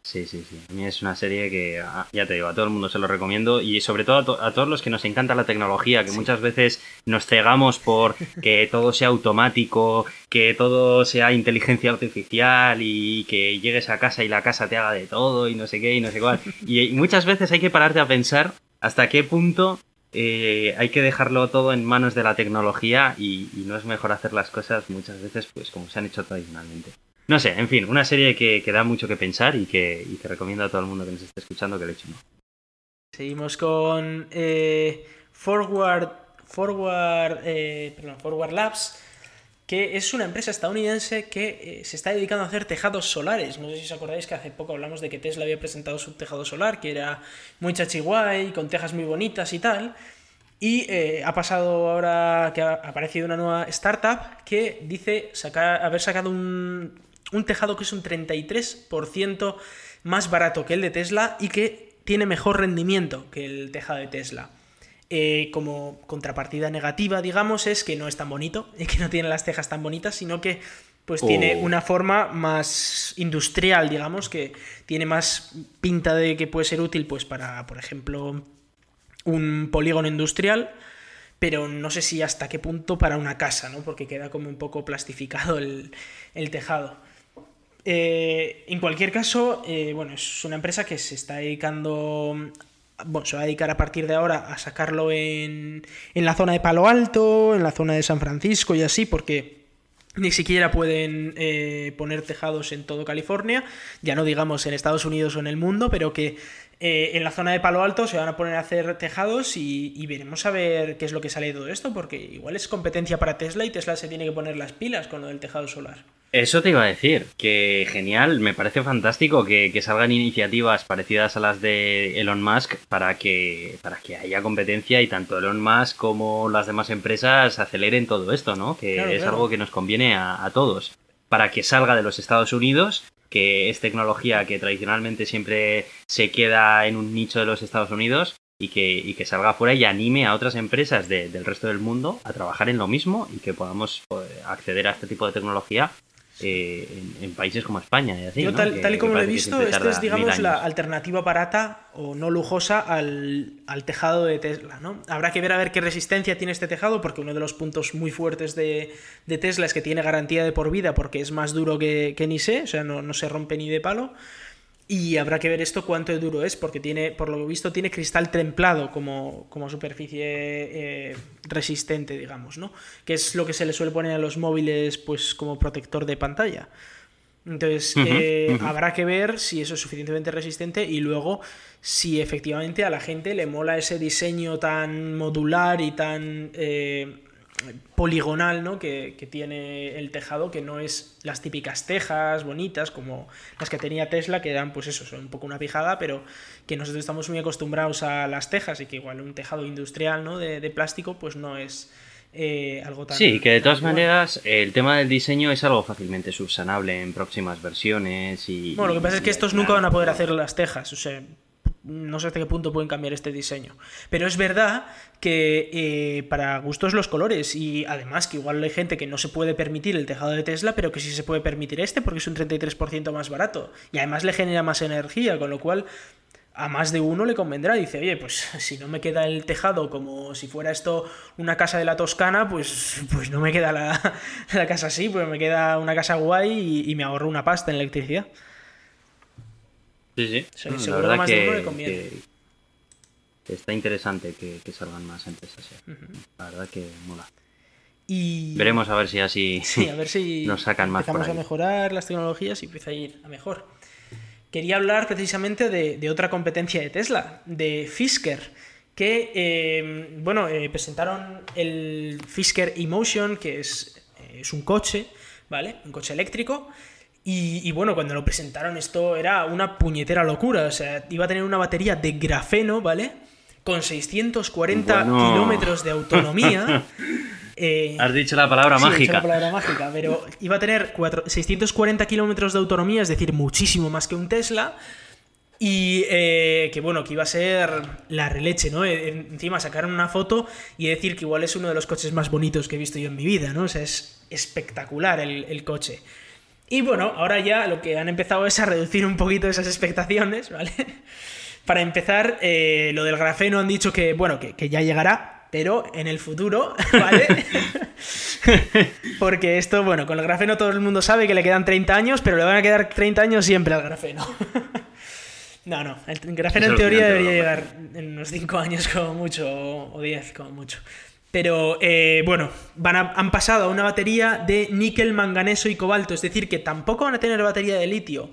Sí, sí, sí. A mí es una serie que, ah, ya te digo, a todo el mundo se lo recomiendo y sobre todo a, todos los que nos encanta la tecnología, que muchas veces nos cegamos por que todo sea automático, que todo sea inteligencia artificial y que llegues a casa y la casa te haga de todo y no sé qué y no sé cuál. Y, muchas veces hay que pararte a pensar hasta qué punto eh, hay que dejarlo todo en manos de la tecnología y, no es mejor hacer las cosas muchas veces pues como se han hecho tradicionalmente. No sé, en fin, una serie que, da mucho que pensar y que, recomiendo a todo el mundo que nos esté escuchando que le eche Seguimos con eh, Forward, Forward, eh, Forward Labs, que es una empresa estadounidense que se está dedicando a hacer tejados solares. No sé si os acordáis que hace poco hablamos de que Tesla había presentado su tejado solar, que era muy chachiguay, con tejas muy bonitas y tal. Y ha pasado ahora que ha aparecido una nueva startup que dice haber sacado un, un tejado que es un 33% más barato que el de Tesla y que tiene mejor rendimiento que el tejado de Tesla. Eh, como contrapartida negativa, digamos, es que no es tan bonito, y que no tiene las tejas tan bonitas, sino que pues tiene oh. una forma más industrial, digamos, que tiene más pinta de que puede ser útil pues para, por ejemplo, un polígono industrial, pero no sé si hasta qué punto para una casa, ¿no? Porque queda como un poco plastificado el, el tejado. Eh, en cualquier caso, eh, bueno, es una empresa que se está dedicando. Bueno, se va a dedicar a partir de ahora a sacarlo en, en la zona de Palo Alto, en la zona de San Francisco y así, porque ni siquiera pueden eh, poner tejados en todo California, ya no digamos en Estados Unidos o en el mundo, pero que en la zona de Palo Alto se van a poner a hacer tejados y, y, veremos a ver qué es lo que sale de todo esto, porque igual es competencia para Tesla y Tesla se tiene que poner las pilas con lo del tejado solar. Eso te iba a decir, que genial, me parece fantástico que, salgan iniciativas parecidas a las de Elon Musk para que, para que haya competencia y tanto Elon Musk como las demás empresas aceleren todo esto, ¿no? Que es algo que nos conviene a, todos. Para que salga de los Estados Unidos, que es tecnología que tradicionalmente siempre se queda en un nicho de los Estados Unidos, y que, que, salga fuera y anime a otras empresas del resto del mundo a trabajar en lo mismo y que podamos pues, acceder a este tipo de tecnología eh, en, países como España. Y Yo, tal, y como lo he visto, esta es, digamos, la alternativa barata o no lujosa al, tejado de Tesla. ¿no? Habrá que ver a ver qué resistencia tiene este tejado, porque uno de los puntos muy fuertes de, Tesla es que tiene garantía de por vida, porque es más duro que, que ni sé, o sea, no, no se rompe ni de palo. Y habrá que ver esto cuánto de duro es, porque tiene, por lo visto, tiene cristal templado como, como superficie eh, resistente, digamos, ¿no? Que es lo que se le suele poner a los móviles, pues, como protector de pantalla. Entonces, eh, habrá que ver si eso es suficientemente resistente y luego si efectivamente a la gente le mola ese diseño tan modular y tan eh, poligonal ¿no? Que, tiene el tejado, que no es las típicas tejas bonitas como las que tenía Tesla, que eran pues eso, son un poco una pijada, pero que nosotros estamos muy acostumbrados a las tejas y que igual un tejado industrial ¿no? de, plástico pues no es eh, algo tan... Sí, que de todas maneras el tema del diseño es algo fácilmente subsanable en próximas versiones y... Bueno, lo que pasa es que estos nunca van a poder hacer las tejas, o sea, no sé hasta qué punto pueden cambiar este diseño. Pero es verdad que eh, para gustos los colores y además que igual hay gente que no se puede permitir el tejado de Tesla, pero que sí se puede permitir este porque es un 33% más barato y además le genera más energía, con lo cual a más de uno le convendrá. Dice, oye, pues si no me queda el tejado como si fuera esto una casa de la Toscana, pues, pues no me queda la, casa así, pues me queda una casa guay y, y me ahorro una pasta en electricidad. Sí, sí. la verdad que, está interesante que, salgan más empresas. La verdad que mola. Y... Veremos a ver si así a ver si nos sacan más. Empezamos a mejorar las tecnologías y empieza a ir a mejor. Quería hablar precisamente de, otra competencia de Tesla, de Fisker, que, eh, bueno, eh, presentaron el Fisker Emotion, que es, eh, es un coche, ¿vale? Un coche eléctrico y, bueno, cuando lo presentaron esto era una puñetera locura. O sea, iba a tener una batería de grafeno, ¿vale? Con 640 kilómetros de autonomía. Eh, Has dicho la palabra mágica. He dicho la palabra mágica, pero iba a tener 640 kilómetros de autonomía, es decir, muchísimo más que un Tesla. Y eh, que bueno, que iba a ser la releche, ¿no? E, encima sacaron una foto y decir que igual es uno de los coches más bonitos que he visto yo en mi vida, ¿no? O sea, es espectacular el, el coche. Y bueno, ahora ya lo que han empezado es a reducir un poquito esas expectaciones, ¿vale? Para empezar, eh, lo del grafeno han dicho que, bueno, que, ya llegará, pero en el futuro, ¿vale? Porque esto, bueno, con el grafeno todo el mundo sabe que le quedan 30 años, pero le van a quedar 30 años siempre al grafeno. No, no. El grafeno en teoría debería llegar en unos 5 años como mucho, o 10 como mucho. Pero eh, bueno, han pasado a una batería de níquel, manganeso y cobalto. Es decir, que tampoco van a tener batería de litio.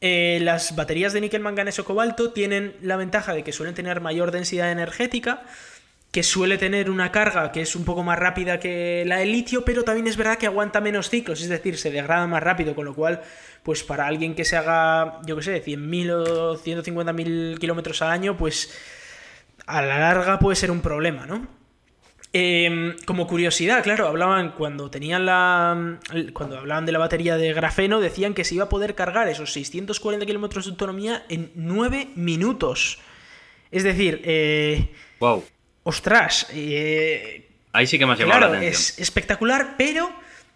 Eh, las baterías de níquel, manganeso, cobalto tienen la ventaja de que suelen tener mayor densidad energética, que suele tener una carga que es un poco más rápida que la del litio, pero también es verdad que aguanta menos ciclos, es decir, se degrada más rápido, con lo cual, pues para alguien que se haga, yo qué sé, 100.000 o 150.000 kilómetros al año, pues a la larga puede ser un problema, ¿no? Em, como curiosidad, claro, hablaban cuando tenían la. Cuando hablaban de la batería de grafeno, decían que se iba a poder cargar esos 640 kilómetros de autonomía en 9 minutos. Es decir, eh, ¡Wow! Ostras. Eh, Ahí sí que me ha llamado la atención. Es espectacular, pero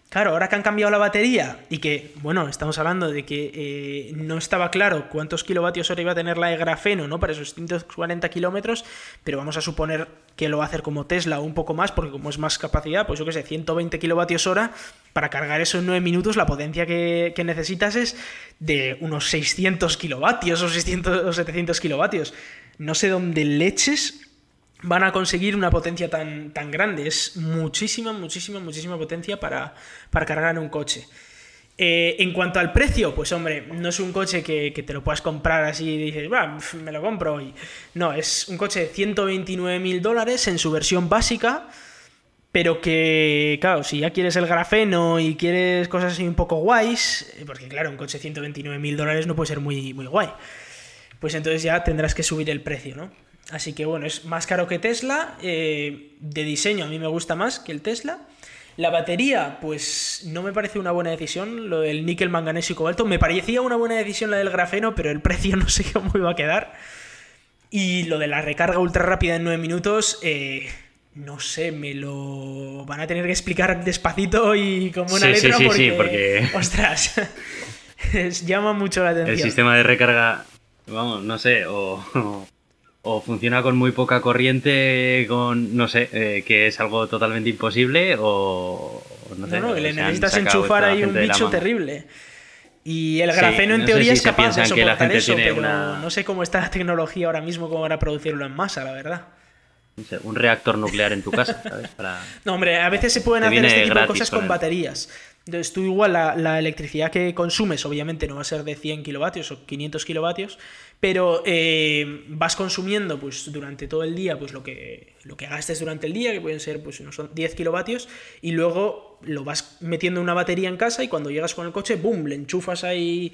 Claro, ahora que han cambiado la batería y que, bueno, estamos hablando de que eh, no estaba claro cuántos kilovatios hora iba a tener la de grafeno, ¿no? Para esos 140 kilómetros, pero vamos a suponer que lo va a hacer como Tesla o un poco más, porque como es más capacidad, pues yo qué sé, 120 kilovatios hora, para cargar eso en 9 minutos, la potencia que, necesitas es de unos 600 kilovatios o 600 o 700 kilovatios. No sé dónde leches van a conseguir una potencia tan, tan grande. Es muchísima, muchísima, muchísima potencia para, para cargar un coche. Eh, en cuanto al precio, pues hombre, no es un coche que, te lo puedas comprar así y dices, va, me lo compro hoy. No, es un coche de 129 mil dólares en su versión básica, pero que, claro, si ya quieres el grafeno y quieres cosas así un poco guays, eh, porque claro, un coche de 129 mil dólares no puede ser muy, muy guay, pues entonces ya tendrás que subir el precio, ¿no? Así que bueno, es más caro que Tesla. Eh, de diseño a mí me gusta más que el Tesla. La batería, pues no me parece una buena decisión. Lo del níquel, manganeso y cobalto. Me parecía una buena decisión la del grafeno, pero el precio no sé cómo iba a quedar. Y lo de la recarga ultra rápida en 9 minutos, eh, no sé, me lo van a tener que explicar despacito y como una letra sí, porque, sí, porque... ostras, llama mucho la atención. El sistema de recarga, vamos, no sé, o o funciona con muy poca corriente, con, no sé, eh, que es algo totalmente imposible, o no sé. No, no, le necesitas enchufar ahí un bicho terrible. Y el grafeno en teoría es capaz de soportar eso, pero no sé cómo está la tecnología ahora mismo como para producirlo en masa, la verdad. un reactor nuclear en tu casa, ¿sabes? No, hombre, a veces se pueden hacer este tipo de cosas con baterías. Entonces tú igual la, electricidad que consumes obviamente no va a ser de 100 kilovatios o 500 kilovatios, pero eh, vas consumiendo pues durante todo el día pues lo que, lo que gastes durante el día, que pueden ser pues unos 10 kilovatios, y luego lo vas metiendo en una batería en casa y cuando llegas con el coche, ¡boom!, le enchufas ahí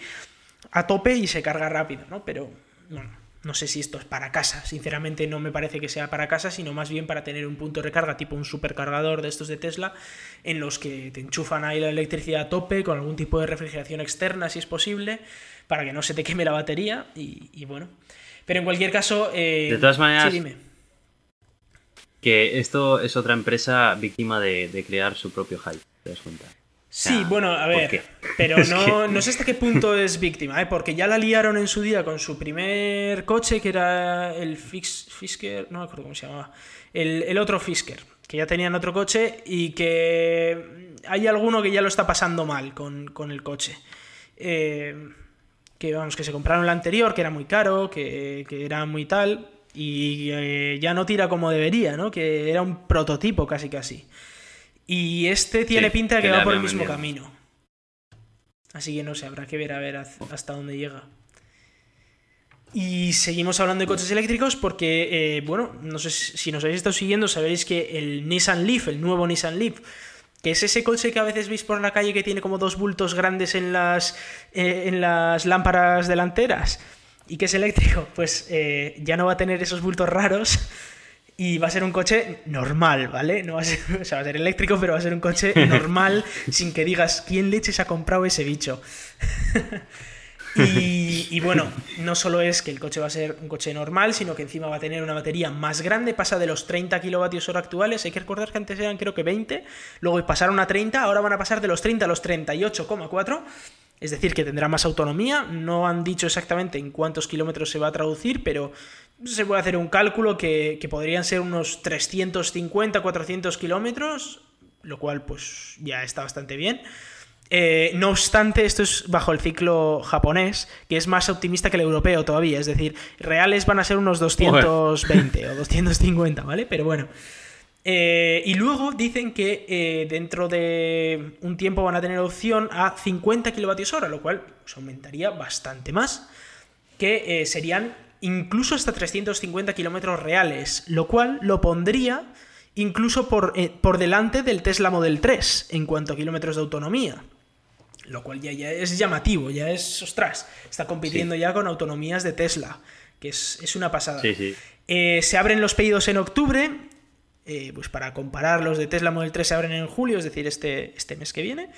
a tope y se carga rápido, ¿no? Pero bueno no sé si esto es para casa, sinceramente no me parece que sea para casa, sino más bien para tener un punto de recarga tipo un supercargador de estos de Tesla, en los que te enchufan ahí la electricidad a tope con algún tipo de refrigeración externa si es posible, para que no se te queme la batería y, bueno. Pero en cualquier caso... Eh, de todas maneras... dime. Que esto es otra empresa víctima de, crear su propio hype, te das cuenta. Sí, bueno, a ver, pero no, no sé hasta qué punto es víctima, ¿eh? porque ya la liaron en su día con su primer coche, que era el Fisker, no me acuerdo cómo se llamaba, el, otro Fisker, que ya tenían otro coche y que hay alguno que ya lo está pasando mal con, el coche. Eh, que vamos, que se compraron el anterior, que era muy caro, que, era muy tal, y eh, ya no tira como debería, ¿no? Que era un prototipo casi casi. Y este tiene pinta de que, va por el mismo camino. Así que no sé, habrá que ver a ver hasta dónde llega. Y seguimos hablando de coches eléctricos porque, eh, bueno, no sé si nos habéis estado siguiendo, sabéis que el Nissan Leaf, el nuevo Nissan Leaf, que es ese coche que a veces veis por la calle que tiene como dos bultos grandes en las, eh, en las lámparas delanteras y que es eléctrico, pues eh, ya no va a tener esos bultos raros y va a ser un coche normal, ¿vale? No va a ser, o sea, va a ser eléctrico, pero va a ser un coche normal sin que digas quién leches ha comprado ese bicho. y, bueno, no solo es que el coche va a ser un coche normal, sino que encima va a tener una batería más grande, pasa de los 30 kilovatios hora actuales. Hay que recordar que antes eran creo que 20, luego pasaron a 30, ahora van a pasar de los 30 a los 38,4. Es decir, que tendrá más autonomía. No han dicho exactamente en cuántos kilómetros se va a traducir, pero se puede hacer un cálculo que, podrían ser unos 350, 400 kilómetros, lo cual pues ya está bastante bien. Eh, no obstante, esto es bajo el ciclo japonés, que es más optimista que el europeo todavía. Es decir, reales van a ser unos 220 o 250, ¿vale? Pero bueno. Eh, y luego dicen que eh, dentro de un tiempo van a tener opción a 50 kilovatios hora, lo cual pues, aumentaría bastante más, que serían incluso hasta 350 kilómetros reales, lo cual lo pondría incluso por, por delante del Tesla Model 3 en cuanto a kilómetros de autonomía. Lo cual ya, ya es llamativo, ya es, ostras, está compitiendo ya con autonomías de Tesla, que es, una pasada. Eh, se abren los pedidos en octubre, eh, pues para comparar los de Tesla Model 3 se abren en julio, es decir, este, este mes que viene.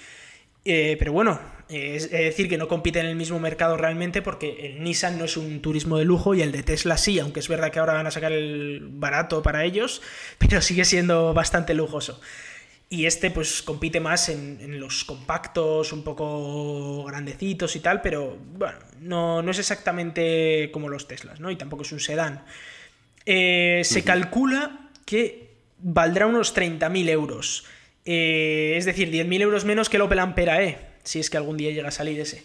Eh, pero bueno, es decir que no compiten en el mismo mercado realmente porque el Nissan no es un turismo de lujo y el de Tesla sí, aunque es verdad que ahora van a sacar el barato para ellos, pero sigue siendo bastante lujoso. Y este pues compite más en, los compactos, un poco grandecitos y tal, pero bueno, no, no, es exactamente como los Teslas, ¿no? Y tampoco es un sedán. Eh, se calcula que valdrá unos 30.000 euros. Eh, es decir, 10.000 euros menos que el Opel Ampera E, si es que algún día llega a salir ese.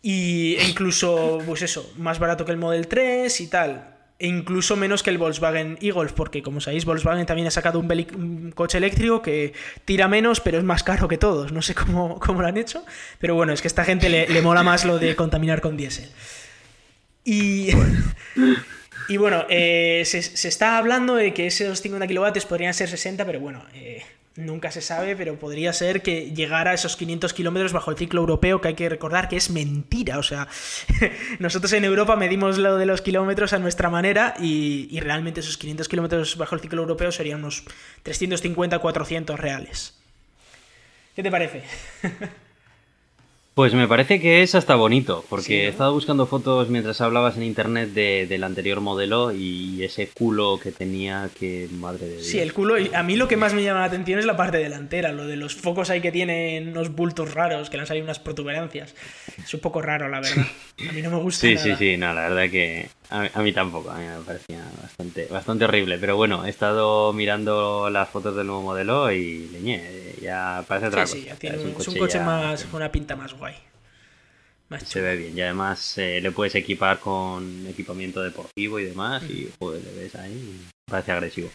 Y e incluso, pues eso, más barato que el Model 3 y tal incluso menos que el Volkswagen e-Golf, porque como sabéis, Volkswagen también ha sacado un, coche eléctrico que tira menos, pero es más caro que todos. No sé cómo, cómo lo han hecho, pero bueno, es que a esta gente le, mola más lo de contaminar con diésel. Y, y bueno, eh, se, está hablando de que esos 50 kilovatios podrían ser 60, pero bueno, eh, Nunca se sabe, pero podría ser que llegara a esos 500 kilómetros bajo el ciclo europeo, que hay que recordar que es mentira. O sea, nosotros en Europa medimos lo de los kilómetros a nuestra manera y, realmente esos 500 kilómetros bajo el ciclo europeo serían unos 350-400 reales. ¿Qué te parece? Pues me parece que es hasta bonito, porque he estado buscando fotos mientras hablabas en internet del anterior modelo y ese culo que tenía, que madre de Dios. Sí, el culo, a mí lo que más me llama la atención es la parte delantera, lo de los focos ahí que tienen unos bultos raros, que le han salido unas protuberancias. Es un poco raro, la verdad. A mí no me gusta. Sí, nada. sí, sí, no, la verdad que a mí, tampoco, a mí me parecía bastante, bastante horrible, pero bueno, he estado mirando las fotos del nuevo modelo y leñé, ya parece otra sí, Sí, ya tiene es un coche, más, con una pinta más guay. se ve bien y además eh, le puedes equipar con equipamiento deportivo y demás y pues, le ves ahí, parece agresivo.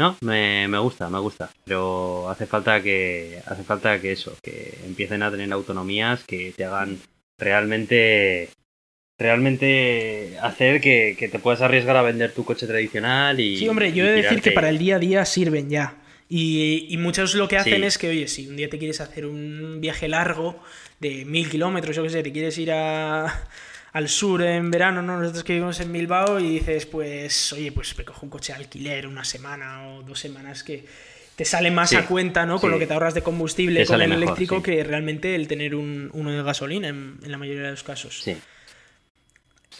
No, me, me, gusta, me gusta, pero hace falta que hace falta que eso, que empiecen a tener autonomías que te hagan realmente realmente hacer que, te puedas arriesgar a vender tu coche tradicional y. Sí, hombre, yo he de decir que para el día a día sirven ya. Y, muchos lo que hacen es que, oye, si un día te quieres hacer un viaje largo de mil kilómetros, yo qué sé, te quieres ir a, al sur en verano, ¿no? Nosotros que vivimos en Bilbao y dices, pues, oye, pues me cojo un coche de alquiler una semana o dos semanas que te sale más a cuenta, ¿no? Con lo que te ahorras de combustible con el eléctrico que realmente el tener un, uno de gasolina en, en la mayoría de los casos. Sí.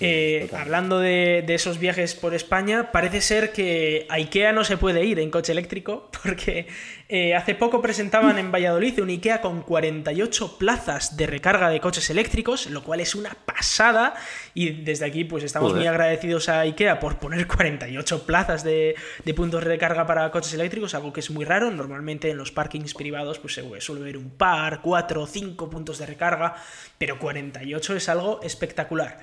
Eh, hablando de, esos viajes por España, parece ser que a IKEA no se puede ir en coche eléctrico porque eh, hace poco presentaban en Valladolid un IKEA con 48 plazas de recarga de coches eléctricos, lo cual es una pasada. Y desde aquí pues estamos muy agradecidos a IKEA por poner 48 plazas de, puntos de recarga para coches eléctricos, algo que es muy raro, normalmente en los parkings privados pues se suele ver un par, 4 o 5 puntos de recarga, pero 48 es algo espectacular.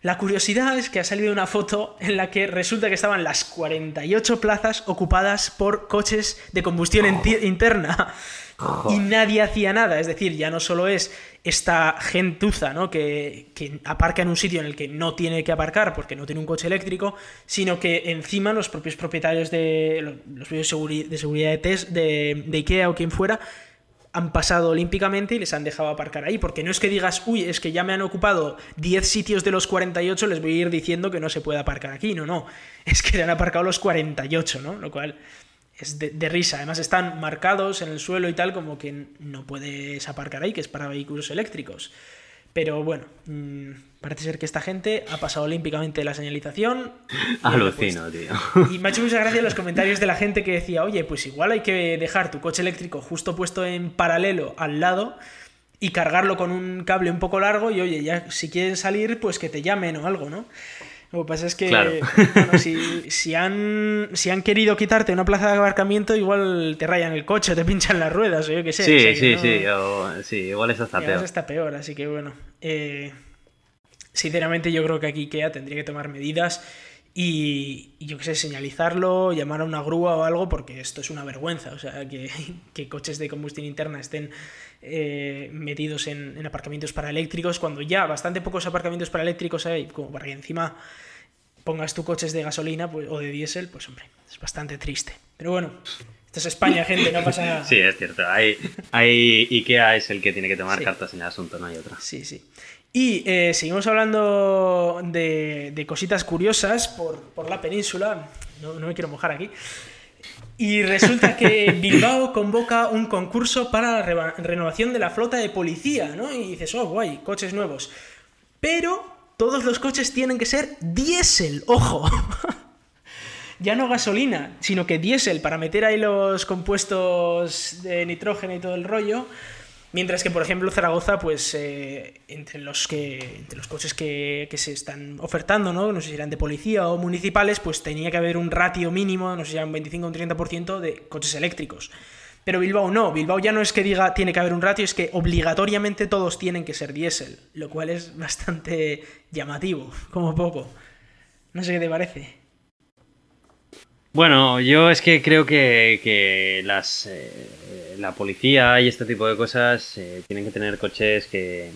La curiosidad es que ha salido una foto en la que resulta que estaban las 48 plazas ocupadas por coches de combustión interna y nadie hacía nada. Es decir, ya no solo es esta gentuza ¿no? que, aparca en un sitio en el que no tiene que aparcar porque no tiene un coche eléctrico, sino que encima los propios propietarios de los de seguridad de, test, de, de IKEA o quien fuera han pasado olímpicamente y les han dejado aparcar ahí. Porque no es que digas, uy, es que ya me han ocupado 10 sitios de los 48, les voy a ir diciendo que no se puede aparcar aquí. No, no. Es que le han aparcado los 48, ¿no? Lo cual es de, risa. Además están marcados en el suelo y tal como que no puedes aparcar ahí, que es para vehículos eléctricos. Pero bueno, mm, parece ser que esta gente ha pasado olímpicamente la señalización. Alucino, tío. Y me ha hecho mucha gracia los comentarios de la gente que decía, oye, pues igual hay que dejar tu coche eléctrico justo puesto en paralelo al lado y cargarlo con un cable un poco largo y oye, ya si quieren salir, pues que te llamen o algo, ¿no? Lo que pasa es que Claro. bueno, si, si han, si han querido quitarte una plaza de aparcamiento, igual te rayan el coche, te pinchan las ruedas, o yo qué sé. Sí, o sea que sí, no- sí, o- sí, igual eso está peor. está peor, así que bueno. eh, sinceramente, yo creo que aquí IKEA tendría que tomar medidas y, y yo qué sé, señalizarlo, llamar a una grúa o algo, porque esto es una vergüenza. O sea, que, que coches de combustión interna estén eh, metidos en, en aparcamientos para eléctricos, cuando ya bastante pocos aparcamientos para eléctricos hay, como para que encima pongas tu coches de gasolina pues, o de diésel, pues hombre, es bastante triste. Pero bueno, esto es España, gente, no pasa nada. Sí, es cierto. Hay, hay IKEA es el que tiene que tomar Sí. cartas en el asunto, no hay otra. Sí, sí. Y eh, seguimos hablando de, de cositas curiosas por, por la península. No, no me quiero mojar aquí. Y resulta que Bilbao convoca un concurso para la renovación de la flota de policía, ¿no? Y dices, oh, guay, coches nuevos. Pero todos los coches tienen que ser diésel, ojo. ya no gasolina, sino que diésel para meter ahí los compuestos de nitrógeno y todo el rollo. Mientras que, por ejemplo, Zaragoza, pues eh, entre, los que, entre los coches que, que se están ofertando, ¿no? no sé si eran de policía o municipales, pues tenía que haber un ratio mínimo, no sé si era un 25 o un 30% de coches eléctricos. Pero Bilbao no, Bilbao ya no es que diga tiene que haber un ratio, es que obligatoriamente todos tienen que ser diésel, lo cual es bastante llamativo, como poco. No sé qué te parece. Bueno, yo es que creo que, que las, eh, la policía y este tipo de cosas eh, tienen que tener coches que,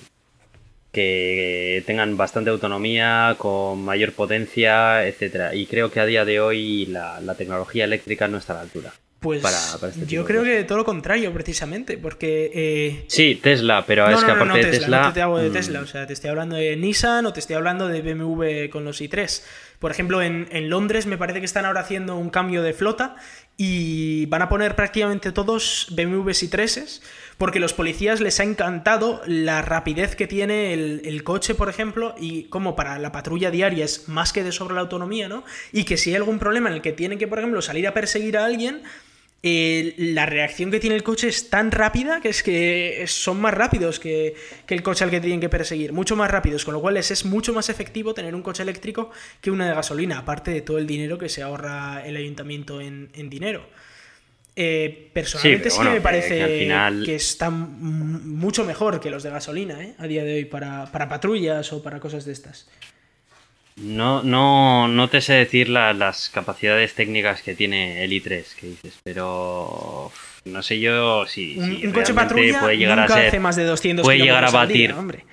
que tengan bastante autonomía, con mayor potencia, etcétera. Y creo que a día de hoy la, la tecnología eléctrica no está a la altura. Pues para- para este yo de creo cosas. que todo lo contrario, precisamente, porque... eh, Sí, Tesla, pero es no, que no, no, aparte de Tesla, Tesla. no te hablo de mm, Tesla, o sea, te estoy hablando de Nissan o te estoy hablando de BMW con los i3. Por ejemplo, en, en Londres me parece que están ahora haciendo un cambio de flota y van a poner prácticamente todos BMWs y 3s porque los policías les ha encantado la rapidez que tiene el, el coche, por ejemplo, y como para la patrulla diaria es más que de sobre la autonomía, ¿no? Y que si hay algún problema en el que tienen que, por ejemplo, salir a perseguir a alguien, eh, la reacción que tiene el coche es tan rápida que es que son más rápidos que, que el coche al que tienen que perseguir, mucho más rápidos, con lo cual les es mucho más efectivo tener un coche eléctrico que una de gasolina, aparte de todo el dinero que se ahorra el ayuntamiento en, en dinero. Eh, personalmente Sí, que me bueno, parece que- que final- mucho mejor que los de gasolina ¿eh? a día de hoy para, para patrullas o para cosas de estas. No, no, no te sé decir la- las capacidades técnicas que tiene el i3 que dices, pero no sé yo si, Un, si un coche realmente patrulla puede llegar nunca a ser hace más de 200 puede llegar a al día, batir. hombre.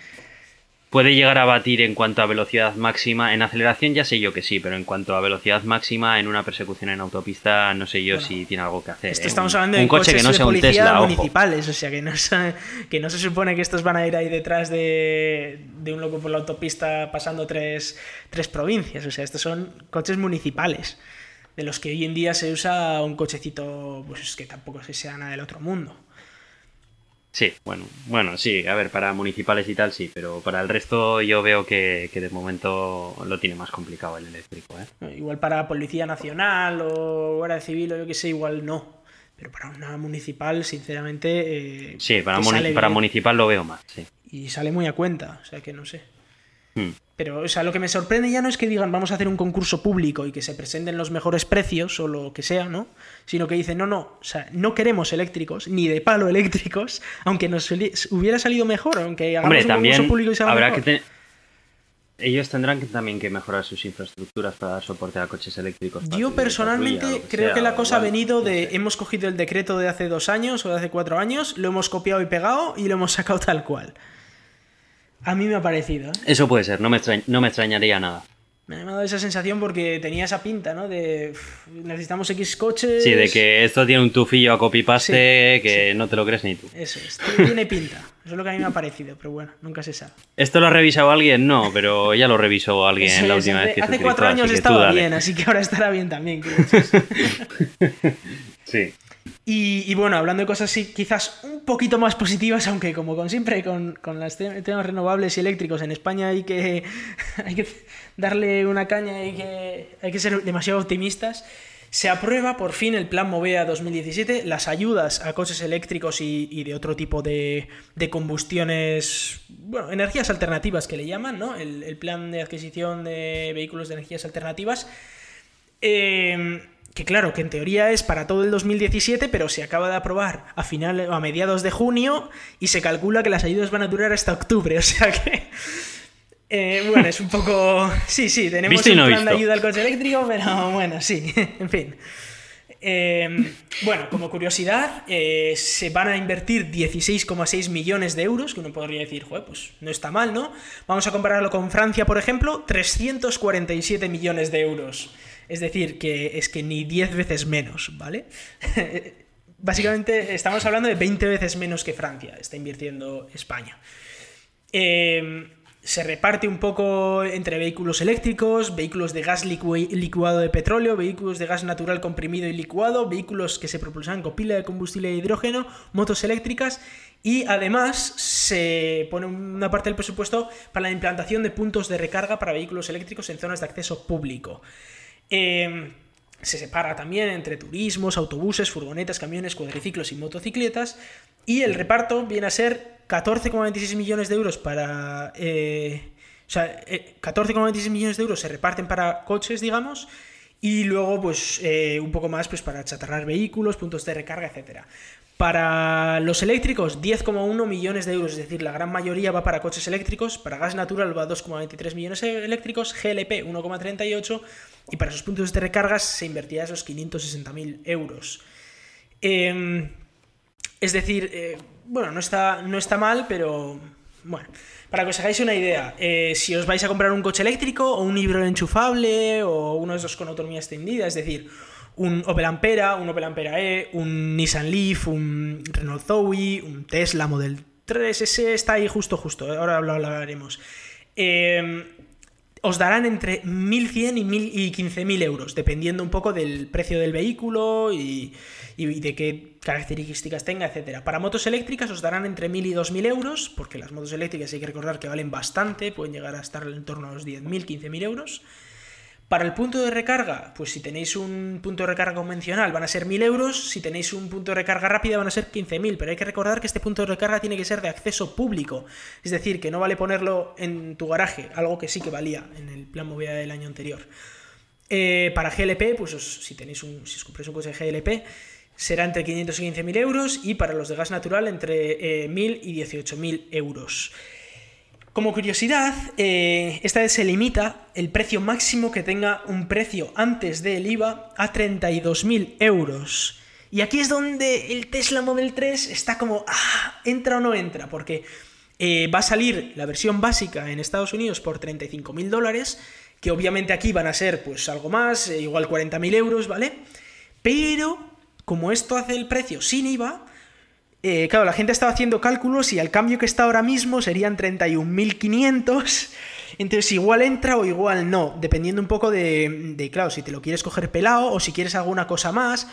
Puede llegar a batir en cuanto a velocidad máxima en aceleración ya sé yo que sí, pero en cuanto a velocidad máxima en una persecución en autopista no sé yo Bueno, si tiene algo que hacer. Esto ¿eh? estamos Un- hablando un de coche que coches no sea un ojo. municipales, o sea que no, se, que no se supone que estos van a ir ahí detrás de, de un loco por la autopista pasando tres, tres provincias, o sea, estos son coches municipales, de los que hoy en día se usa un cochecito pues que tampoco que sea nada del otro mundo. Sí, bueno, bueno, sí, a ver, para municipales y tal sí, pero para el resto yo veo que, que de momento lo tiene más complicado el eléctrico, ¿eh? Igual para Policía Nacional o Guardia Civil o yo que sé, igual no. Pero para una municipal, sinceramente... eh, Sí, para, muni- para municipal lo veo más, sí. Y sale muy a cuenta, o sea que no sé. Hmm. Pero, o sea, lo que me sorprende ya no es que digan vamos a hacer un concurso público y que se presenten los mejores precios o lo que sea, ¿no? Sino que dicen, no, no, o sea, no queremos eléctricos, ni de palo eléctricos, aunque nos hubiera salido mejor, aunque hagamos Hombre, un también concurso público y salga habrá mejor. que. Ellos tendrán que también que mejorar sus infraestructuras para dar soporte a coches eléctricos. Yo personalmente creo sea, que la cosa ha venido no de sé. hemos cogido el decreto de hace dos años o de hace cuatro años, lo hemos copiado y pegado y lo hemos sacado tal cual. A mí me ha parecido, ¿eh? Eso puede ser, no me, extrañ- no me extrañaría nada. Me ha dado esa sensación porque tenía esa pinta, ¿no? De "Uf, necesitamos X coches. Sí, de que esto tiene un tufillo a copy-paste Sí, que no te lo crees ni tú. Eso es, tiene pinta. Eso es lo que a mí me ha parecido, pero bueno, nunca se sabe. ¿Esto lo ha revisado alguien? No, pero ya lo revisó alguien la última vez que hace cuatro años estaba bien, así que ahora estará bien también. Sí. Y, y bueno, hablando de cosas así, quizás un poquito más positivas, aunque como con siempre con, con los te- temas renovables y eléctricos en España hay que, hay que darle una caña, hay que, hay que ser demasiado optimistas. Se aprueba por fin el Plan Movea 2017, las ayudas a coches eléctricos y, de otro tipo de, combustiones, bueno, energías alternativas que le llaman, ¿no? El, plan de adquisición de vehículos de energías alternativas. Em, que claro, que en teoría es para todo el 2017, pero se acaba de aprobar a final a mediados de junio y se calcula que las ayudas van a durar hasta octubre, o sea que eh, bueno, es un poco. Sí, sí, tenemos un plan de ayuda al coche eléctrico, pero bueno, sí, en fin. Em, bueno, como curiosidad, eh, se van a invertir 16,6 millones de euros, que uno podría decir, Joder, pues no está mal, ¿no? Vamos a compararlo con Francia, por ejemplo, 347 millones de euros. Es decir, que es que ni 10 veces menos, ¿vale? Básicamente estamos hablando de 20 veces menos que Francia, está invirtiendo España. Eh, se reparte un poco entre vehículos eléctricos, vehículos de gas licuado de petróleo, vehículos de gas natural comprimido y licuado, vehículos que se propulsan con pila de combustible de hidrógeno, motos eléctricas y además se pone una parte del presupuesto para la implantación de puntos de recarga para vehículos eléctricos en zonas de acceso público. Em, se separa también entre turismos, autobuses, furgonetas, camiones, cuadriciclos y motocicletas. Y el reparto viene a ser 14,26 millones de euros para... Eh, o sea, 14,26 eh, millones de euros se reparten para coches, digamos, y luego, pues, eh, un poco más pues, para chatarrar vehículos, puntos de recarga, etc. Para los eléctricos, 10,1 millones de euros, es decir, la gran mayoría va para coches eléctricos, para gas natural va 2,23 millones eléctricos, GLP 1,38 y para esos puntos de recargas se invertía esos 560.000 euros. Em, es decir, eh, bueno, no está, no está mal, pero bueno. Para que os hagáis una idea, eh, si os vais a comprar un coche eléctrico o un híbrido enchufable o uno de esos con autonomía extendida, es decir, un Opel Ampera, un Opel Ampera E, un Nissan Leaf, un Renault Zoe, un Tesla Model 3, ese está ahí justo, justo, ahora lo hablaremos. Eh, os darán entre 1.100 y, 15.000 euros, dependiendo un poco del precio del vehículo y, de qué características tenga, etc. Para motos eléctricas os darán entre 1.000 y 2.000 euros, porque las motos eléctricas hay que recordar que valen bastante, pueden llegar a estar en torno a los 10.000, 15.000 euros. Para el punto de recarga, pues si tenéis un punto de recarga convencional van a ser 1000 euros, si tenéis un punto de recarga rápida van a ser 15.000, pero hay que recordar que este punto de recarga tiene que ser de acceso público, es decir, que no vale ponerlo en tu garaje, algo que sí que valía en el plan movilidad del año anterior. Eh, para GLP, pues si tenéis un, si os compráis un coche GLP, será entre 500 y 15.000 euros y para los de gas natural entre 1.000 eh, y 18.000 euros. Como curiosidad, eh, esta vez se limita el precio máximo que tenga un precio antes del IVA a 32.000 euros. Y aquí es donde el Tesla Model 3 está como, ah, entra o no entra, porque eh, va a salir la versión básica en Estados Unidos por 35.000 dólares, que obviamente aquí van a ser pues algo más, eh, igual 40.000 euros, ¿vale? Pero como esto hace el precio sin IVA, eh, claro, la gente estaba haciendo cálculos y al cambio que está ahora mismo serían 31.500. Entonces igual entra o igual no, dependiendo un poco de, de, claro, si te lo quieres coger pelado o si quieres alguna cosa más.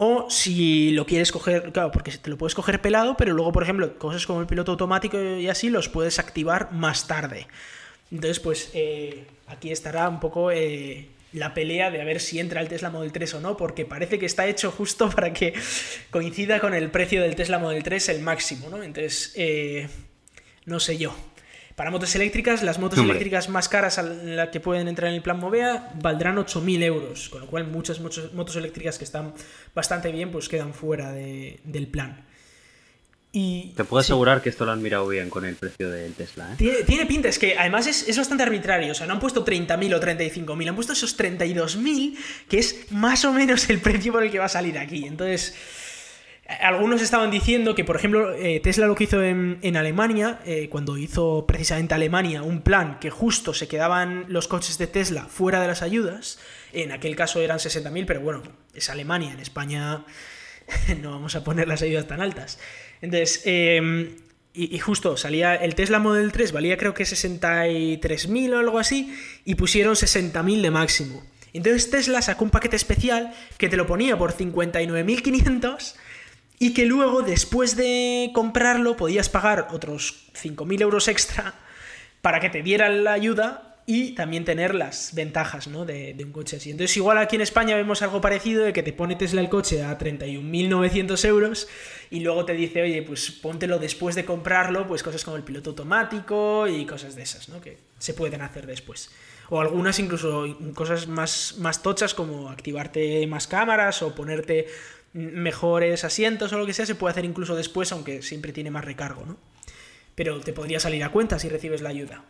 O si lo quieres coger, claro, porque te lo puedes coger pelado, pero luego, por ejemplo, cosas como el piloto automático y así los puedes activar más tarde. Entonces, pues eh, aquí estará un poco eh, la pelea de a ver si entra el Tesla Model 3 o no, porque parece que está hecho justo para que coincida con el precio del Tesla Model 3 el máximo, ¿no? Entonces, eh, no sé yo. Para motos eléctricas, las motos eléctricas más caras a las que pueden entrar en el plan Movea valdrán 8.000 euros, con lo cual muchas, muchas motos eléctricas que están bastante bien pues quedan fuera del plan. Te puedo asegurar que esto lo han mirado bien con el precio del Tesla. ¿eh? Tiene, pinta, es que además es, bastante arbitrario. O sea, no han puesto 30.000 o 35.000, han puesto esos 32.000, que es más o menos el precio por el que va a salir aquí. Entonces, algunos estaban diciendo que, por ejemplo, eh, Tesla lo que hizo en, Alemania, eh, cuando hizo precisamente Alemania un plan que justo se quedaban los coches de Tesla fuera de las ayudas, en aquel caso eran 60.000, pero bueno, es Alemania, en España no vamos a poner las ayudas tan altas. Entonces, em, y, justo salía el Tesla Model 3, valía creo que 63.000 o algo así, y pusieron 60.000 de máximo. Entonces Tesla sacó un paquete especial que te lo ponía por 59.500 y que luego, después de comprarlo, podías pagar otros 5.000 euros extra para que te dieran la ayuda y también tener las ventajas ¿no? de, un coche así. Entonces, igual aquí en España vemos algo parecido de que te pone Tesla el coche a 31.900 euros y luego te dice, oye, pues póntelo después de comprarlo, pues cosas como el piloto automático y cosas de esas, ¿no? Que se pueden hacer después. O algunas incluso cosas más, más tochas como activarte más cámaras o ponerte mejores asientos o lo que sea, se puede hacer incluso después, aunque siempre tiene más recargo, ¿no? Pero te podría salir a cuenta si recibes la ayuda.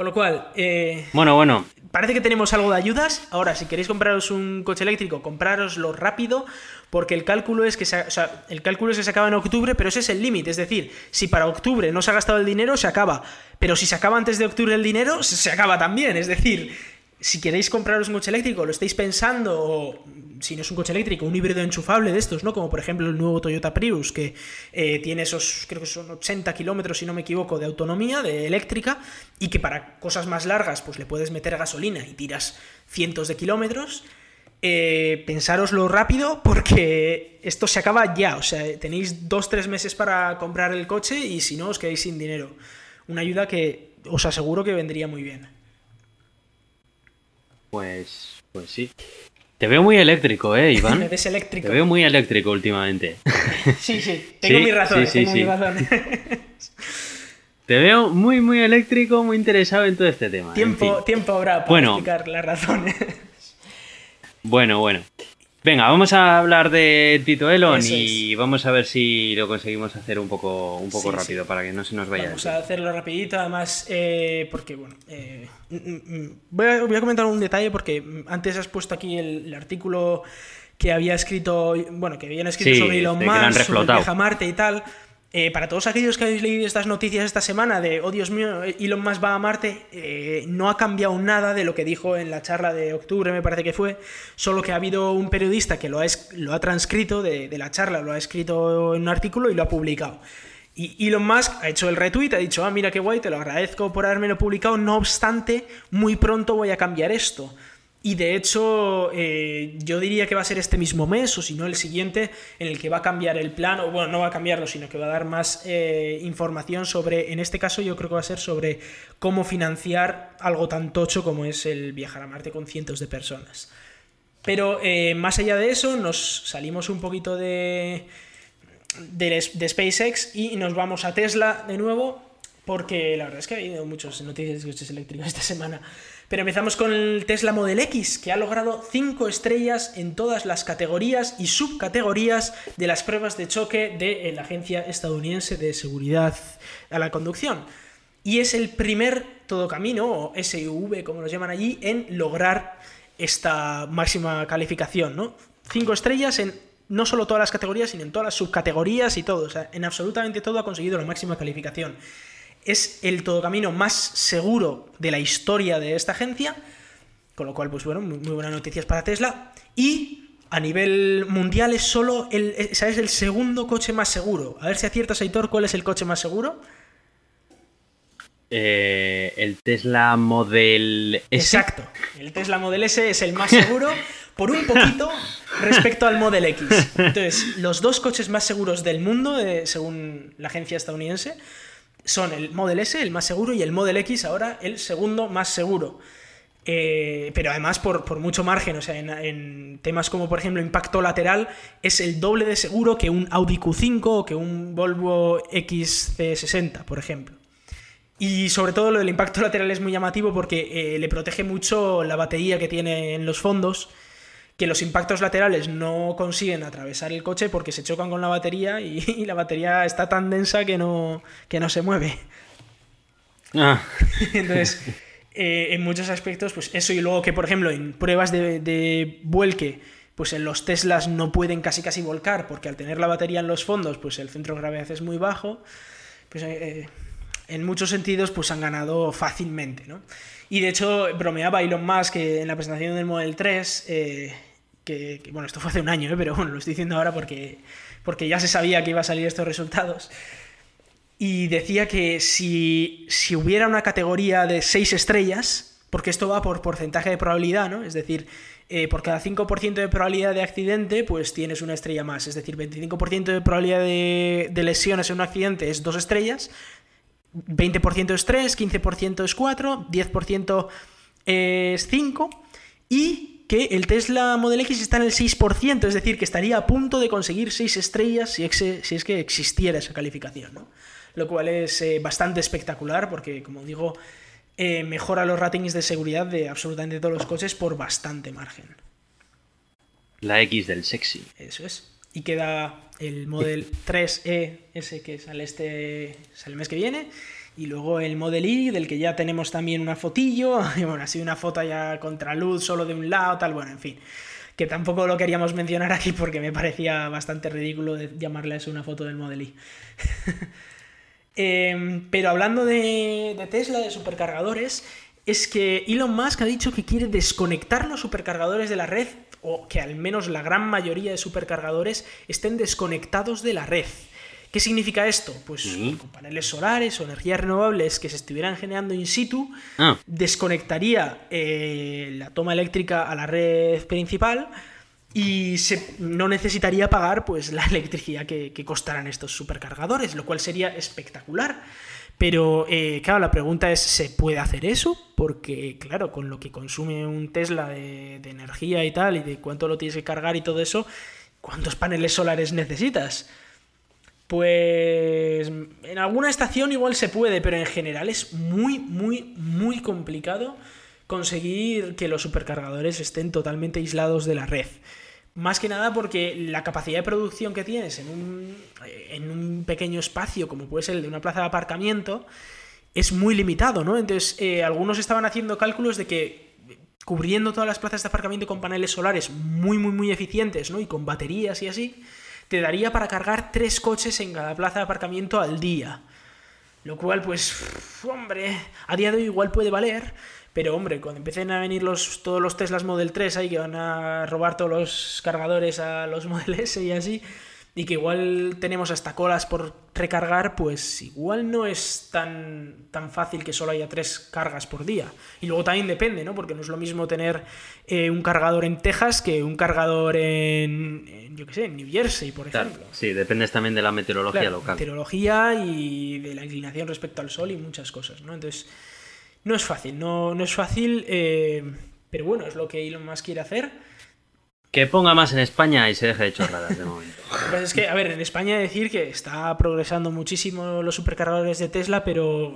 Con lo cual, eh, bueno, bueno. Parece que tenemos algo de ayudas. Ahora, si queréis compraros un coche eléctrico, comprároslo rápido, porque el cálculo es que se, o sea, el cálculo es que se acaba en octubre, pero ese es el límite. Es decir, si para octubre no se ha gastado el dinero, se acaba. Pero si se acaba antes de octubre el dinero, se acaba también. Es decir, si queréis compraros un coche eléctrico, lo estáis pensando, o si no es un coche eléctrico, un híbrido enchufable de estos, ¿no? Como por ejemplo el nuevo Toyota Prius, que eh, tiene esos, creo que son 80 kilómetros, si no me equivoco, de autonomía, de eléctrica, y que para cosas más largas, pues le puedes meter gasolina y tiras cientos de kilómetros. Eh, pensároslo rápido porque esto se acaba ya, o sea, tenéis dos, tres meses para comprar el coche y si no os quedáis sin dinero. Una ayuda que os aseguro que vendría muy bien. Pues, pues sí. Te veo muy eléctrico, ¿eh, Iván? Eres eléctrico. Te veo muy eléctrico últimamente. Sí, sí, tengo mi razón, tengo mi razón. Te veo muy, muy eléctrico, muy interesado en todo este tema. Tiempo, tiempo habrá para explicar las razones. Bueno, bueno. Venga, vamos a hablar de Tito Elon y vamos a ver si lo conseguimos hacer un poco, un poco rápido para que no se nos vaya. Vamos a hacerlo rapidito, además, eh, porque bueno, eh, mm, mm, mm, voy, a, voy, a, comentar un detalle porque antes has puesto aquí el, artículo que había escrito, bueno, que habían escrito sobre Elon Musk, sobre Marte y tal. Eh, para todos aquellos que habéis leído estas noticias esta semana de, oh Dios mío, Elon Musk va a Marte, eh, no ha cambiado nada de lo que dijo en la charla de octubre, me parece que fue, solo que ha habido un periodista que lo ha, lo ha transcrito de, la charla, lo ha escrito en un artículo y lo ha publicado. Y Elon Musk ha hecho el retweet, ha dicho, ah, mira qué guay, te lo agradezco por haberme lo publicado, no obstante, muy pronto voy a cambiar esto. Y de hecho, eh, yo diría que va a ser este mismo mes, o si no el siguiente, en el que va a cambiar el plan, o bueno, no va a cambiarlo, sino que va a dar más eh, información sobre, en este caso yo creo que va a ser sobre cómo financiar algo tan tocho como es el viajar a Marte con cientos de personas. Pero eh, más allá de eso, nos salimos un poquito de, de, SpaceX y nos vamos a Tesla de nuevo, porque la verdad es que ha habido muchas noticias de coches eléctricos esta semana. Pero empezamos con el Tesla Model X, que ha logrado 5 estrellas en todas las categorías y subcategorías de las pruebas de choque de la Agencia Estadounidense de Seguridad a la Conducción. Y es el primer todo camino, o SUV como lo llaman allí, en lograr esta máxima calificación, ¿no? 5 estrellas en no solo todas las categorías, sino en todas las subcategorías y todo. En absolutamente todo ha conseguido la máxima calificación es el todocamino más seguro de la historia de esta agencia, con lo cual, pues bueno, muy, buenas noticias para Tesla. Y a nivel mundial es solo el, es el segundo coche más seguro. A ver si aciertas, Aitor, ¿cuál es el coche más seguro? Eh, el Tesla Model S. Exacto, el Tesla Model S es el más seguro por un poquito respecto al Model X. Entonces, los dos coches más seguros del mundo, eh, según la agencia estadounidense, son el Model S, el más seguro, y el Model X ahora el segundo más seguro. Eh, pero además por, mucho margen, o sea, en, temas como por ejemplo impacto lateral es el doble de seguro que un Audi Q5 o que un Volvo XC60, por ejemplo. Y sobre todo lo del impacto lateral es muy llamativo porque eh, le protege mucho la batería que tiene en los fondos que los impactos laterales no consiguen atravesar el coche porque se chocan con la batería y, la batería está tan densa que no, que no se mueve. Ah. Entonces, eh, en muchos aspectos, pues eso y luego que, por ejemplo, en pruebas de, de, vuelque, pues en los Teslas no pueden casi casi volcar porque al tener la batería en los fondos, pues el centro de gravedad es muy bajo. Pues eh, en muchos sentidos, pues han ganado fácilmente, ¿no? Y de hecho, bromeaba Elon Musk que en la presentación del Model 3 que, bueno, esto fue hace un año, ¿eh? pero bueno, lo estoy diciendo ahora porque, porque ya se sabía que iba a salir estos resultados. Y decía que si, si hubiera una categoría de 6 estrellas, porque esto va por porcentaje de probabilidad, ¿no? Es decir, eh, por cada 5% de probabilidad de accidente, pues tienes una estrella más. Es decir, 25% de probabilidad de, de, lesiones en un accidente es dos estrellas, 20% es 3, 15% es 4, 10% es 5 y que el Tesla Model X está en el 6%, es decir, que estaría a punto de conseguir 6 estrellas si, es que existiera esa calificación, ¿no? Lo cual es eh, bastante espectacular porque, como digo, eh, mejora los ratings de seguridad de absolutamente todos los coches por bastante margen. La X del sexy. Eso es. Y queda el Model 3E, ese que sale este sale el mes que viene, y luego el Model Y, del que ya tenemos también una fotillo, y bueno, así una foto ya contra luz, solo de un lado, tal, bueno, en fin. Que tampoco lo queríamos mencionar aquí porque me parecía bastante ridículo de llamarle eso una foto del Model Y. Em, pero hablando de Tesla, de supercargadores, es que Elon Musk ha dicho que quiere desconectar los supercargadores de la red o que al menos la gran mayoría de supercargadores estén desconectados de la red. ¿Qué significa esto? Pues con paneles solares o energías renovables que se estuvieran generando in situ, ah. desconectaría eh, la toma eléctrica a la red principal y se, no necesitaría pagar pues, la electricidad que, que costaran estos supercargadores, lo cual sería espectacular. Pero, eh, claro, la pregunta es, ¿se puede hacer eso? Porque, claro, con lo que consume un Tesla de, energía y tal, y de cuánto lo tienes que cargar y todo eso, ¿cuántos paneles solares necesitas? Pues en alguna estación igual se puede, pero en general es muy, muy, muy complicado conseguir que los supercargadores estén totalmente aislados de la red. Más que nada porque la capacidad de producción que tienes en un, en un pequeño espacio, como puede ser el de una plaza de aparcamiento, es muy limitado, ¿no? Entonces, eh, algunos estaban haciendo cálculos de que cubriendo todas las plazas de aparcamiento con paneles solares muy, muy, muy eficientes, ¿no? Y con baterías y así, te daría para cargar tres coches en cada plaza de aparcamiento al día. Lo cual, pues, hombre, a día de hoy igual puede valer, pero hombre, cuando empiecen a venir los, todos los Teslas Model 3 ahí que van a robar todos los cargadores a los Model S y así, y que igual tenemos hasta colas por recargar, pues igual no es tan, tan fácil que solo haya tres cargas por día. Y luego también depende, ¿no? Porque no es lo mismo tener eh, un cargador en Texas que un cargador en, yo qué sé, en New Jersey, por ejemplo. Sí, depende también de la meteorología local. Meteorología y de la inclinación respecto al sol y muchas cosas, ¿no? Entonces no es fácil, no, no es fácil, eh, pero bueno, es lo que Elon Musk quiere hacer. Que ponga más en España y se deje de chorradas de momento. Es que, a ver, en España decir que está progresando muchísimo los supercargadores de Tesla, pero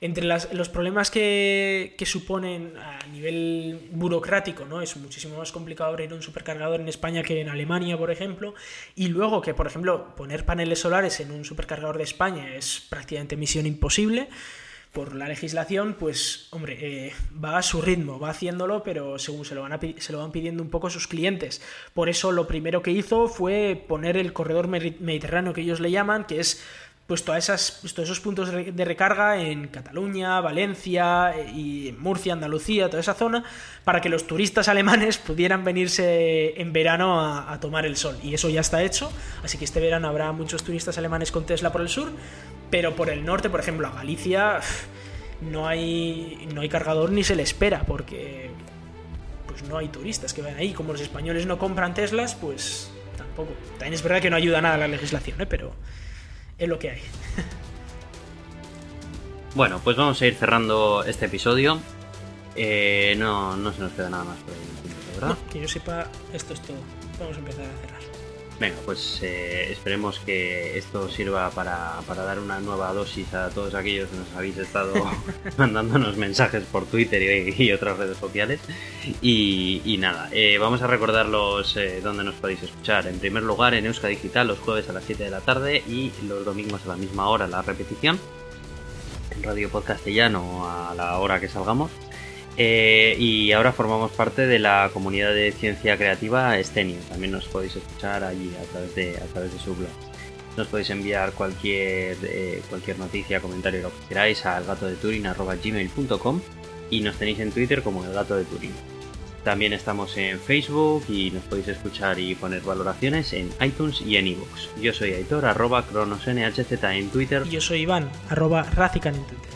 entre los problemas que, que, suponen a nivel burocrático, ¿no? Es muchísimo más complicado abrir un supercargador en España que en Alemania, por ejemplo. Y luego que, por ejemplo, poner paneles solares en un supercargador de España es prácticamente misión imposible por la legislación, pues, hombre, eh, va a su ritmo, va haciéndolo, pero según se lo, van pidiendo un poco sus clientes. Por eso lo primero que hizo fue poner el corredor mediterráneo que ellos le llaman, que es pues todas esas, pues, todos esos puntos de recarga en Cataluña, Valencia eh, y Murcia, Andalucía, toda esa zona, para que los turistas alemanes pudieran venirse en verano a, tomar el sol. Y eso ya está hecho, así que este verano habrá muchos turistas alemanes con Tesla por el sur pero por el norte, por ejemplo, a Galicia, no hay, no hay cargador ni se le espera, porque pues no hay turistas que vayan ahí. Como los españoles no compran Teslas, pues tampoco. También es verdad que no ayuda nada la legislación, ¿eh? pero es lo que hay. Bueno, pues vamos a ir cerrando este episodio. Eh, no, no se nos queda nada más por ahí, ¿verdad? que yo sepa, esto es todo. Vamos a empezar a cerrar. Venga, pues eh, esperemos que esto sirva para, dar una nueva dosis a todos aquellos que nos habéis estado mandándonos mensajes por Twitter y, otras redes sociales. Y, nada, eh, vamos a recordarlos eh, donde nos podéis escuchar. En primer lugar, en Euska Digital, los jueves a las 7 de la tarde y los domingos a la misma hora, la repetición. En Radio Podcastellano a la hora que salgamos. Eh, y ahora formamos parte de la comunidad de ciencia creativa Estenio. También nos podéis escuchar allí a través de, a través de su blog. Nos podéis enviar cualquier, eh, cualquier noticia, comentario, lo que queráis a elgatodeturin.gmail.com y nos tenéis en Twitter como El Gato de Turing. También estamos en Facebook y nos podéis escuchar y poner valoraciones en iTunes y en iVoox. Yo soy Aitor, arroba cronosnhz en Twitter. Y yo soy Iván, arroba Razican en Twitter.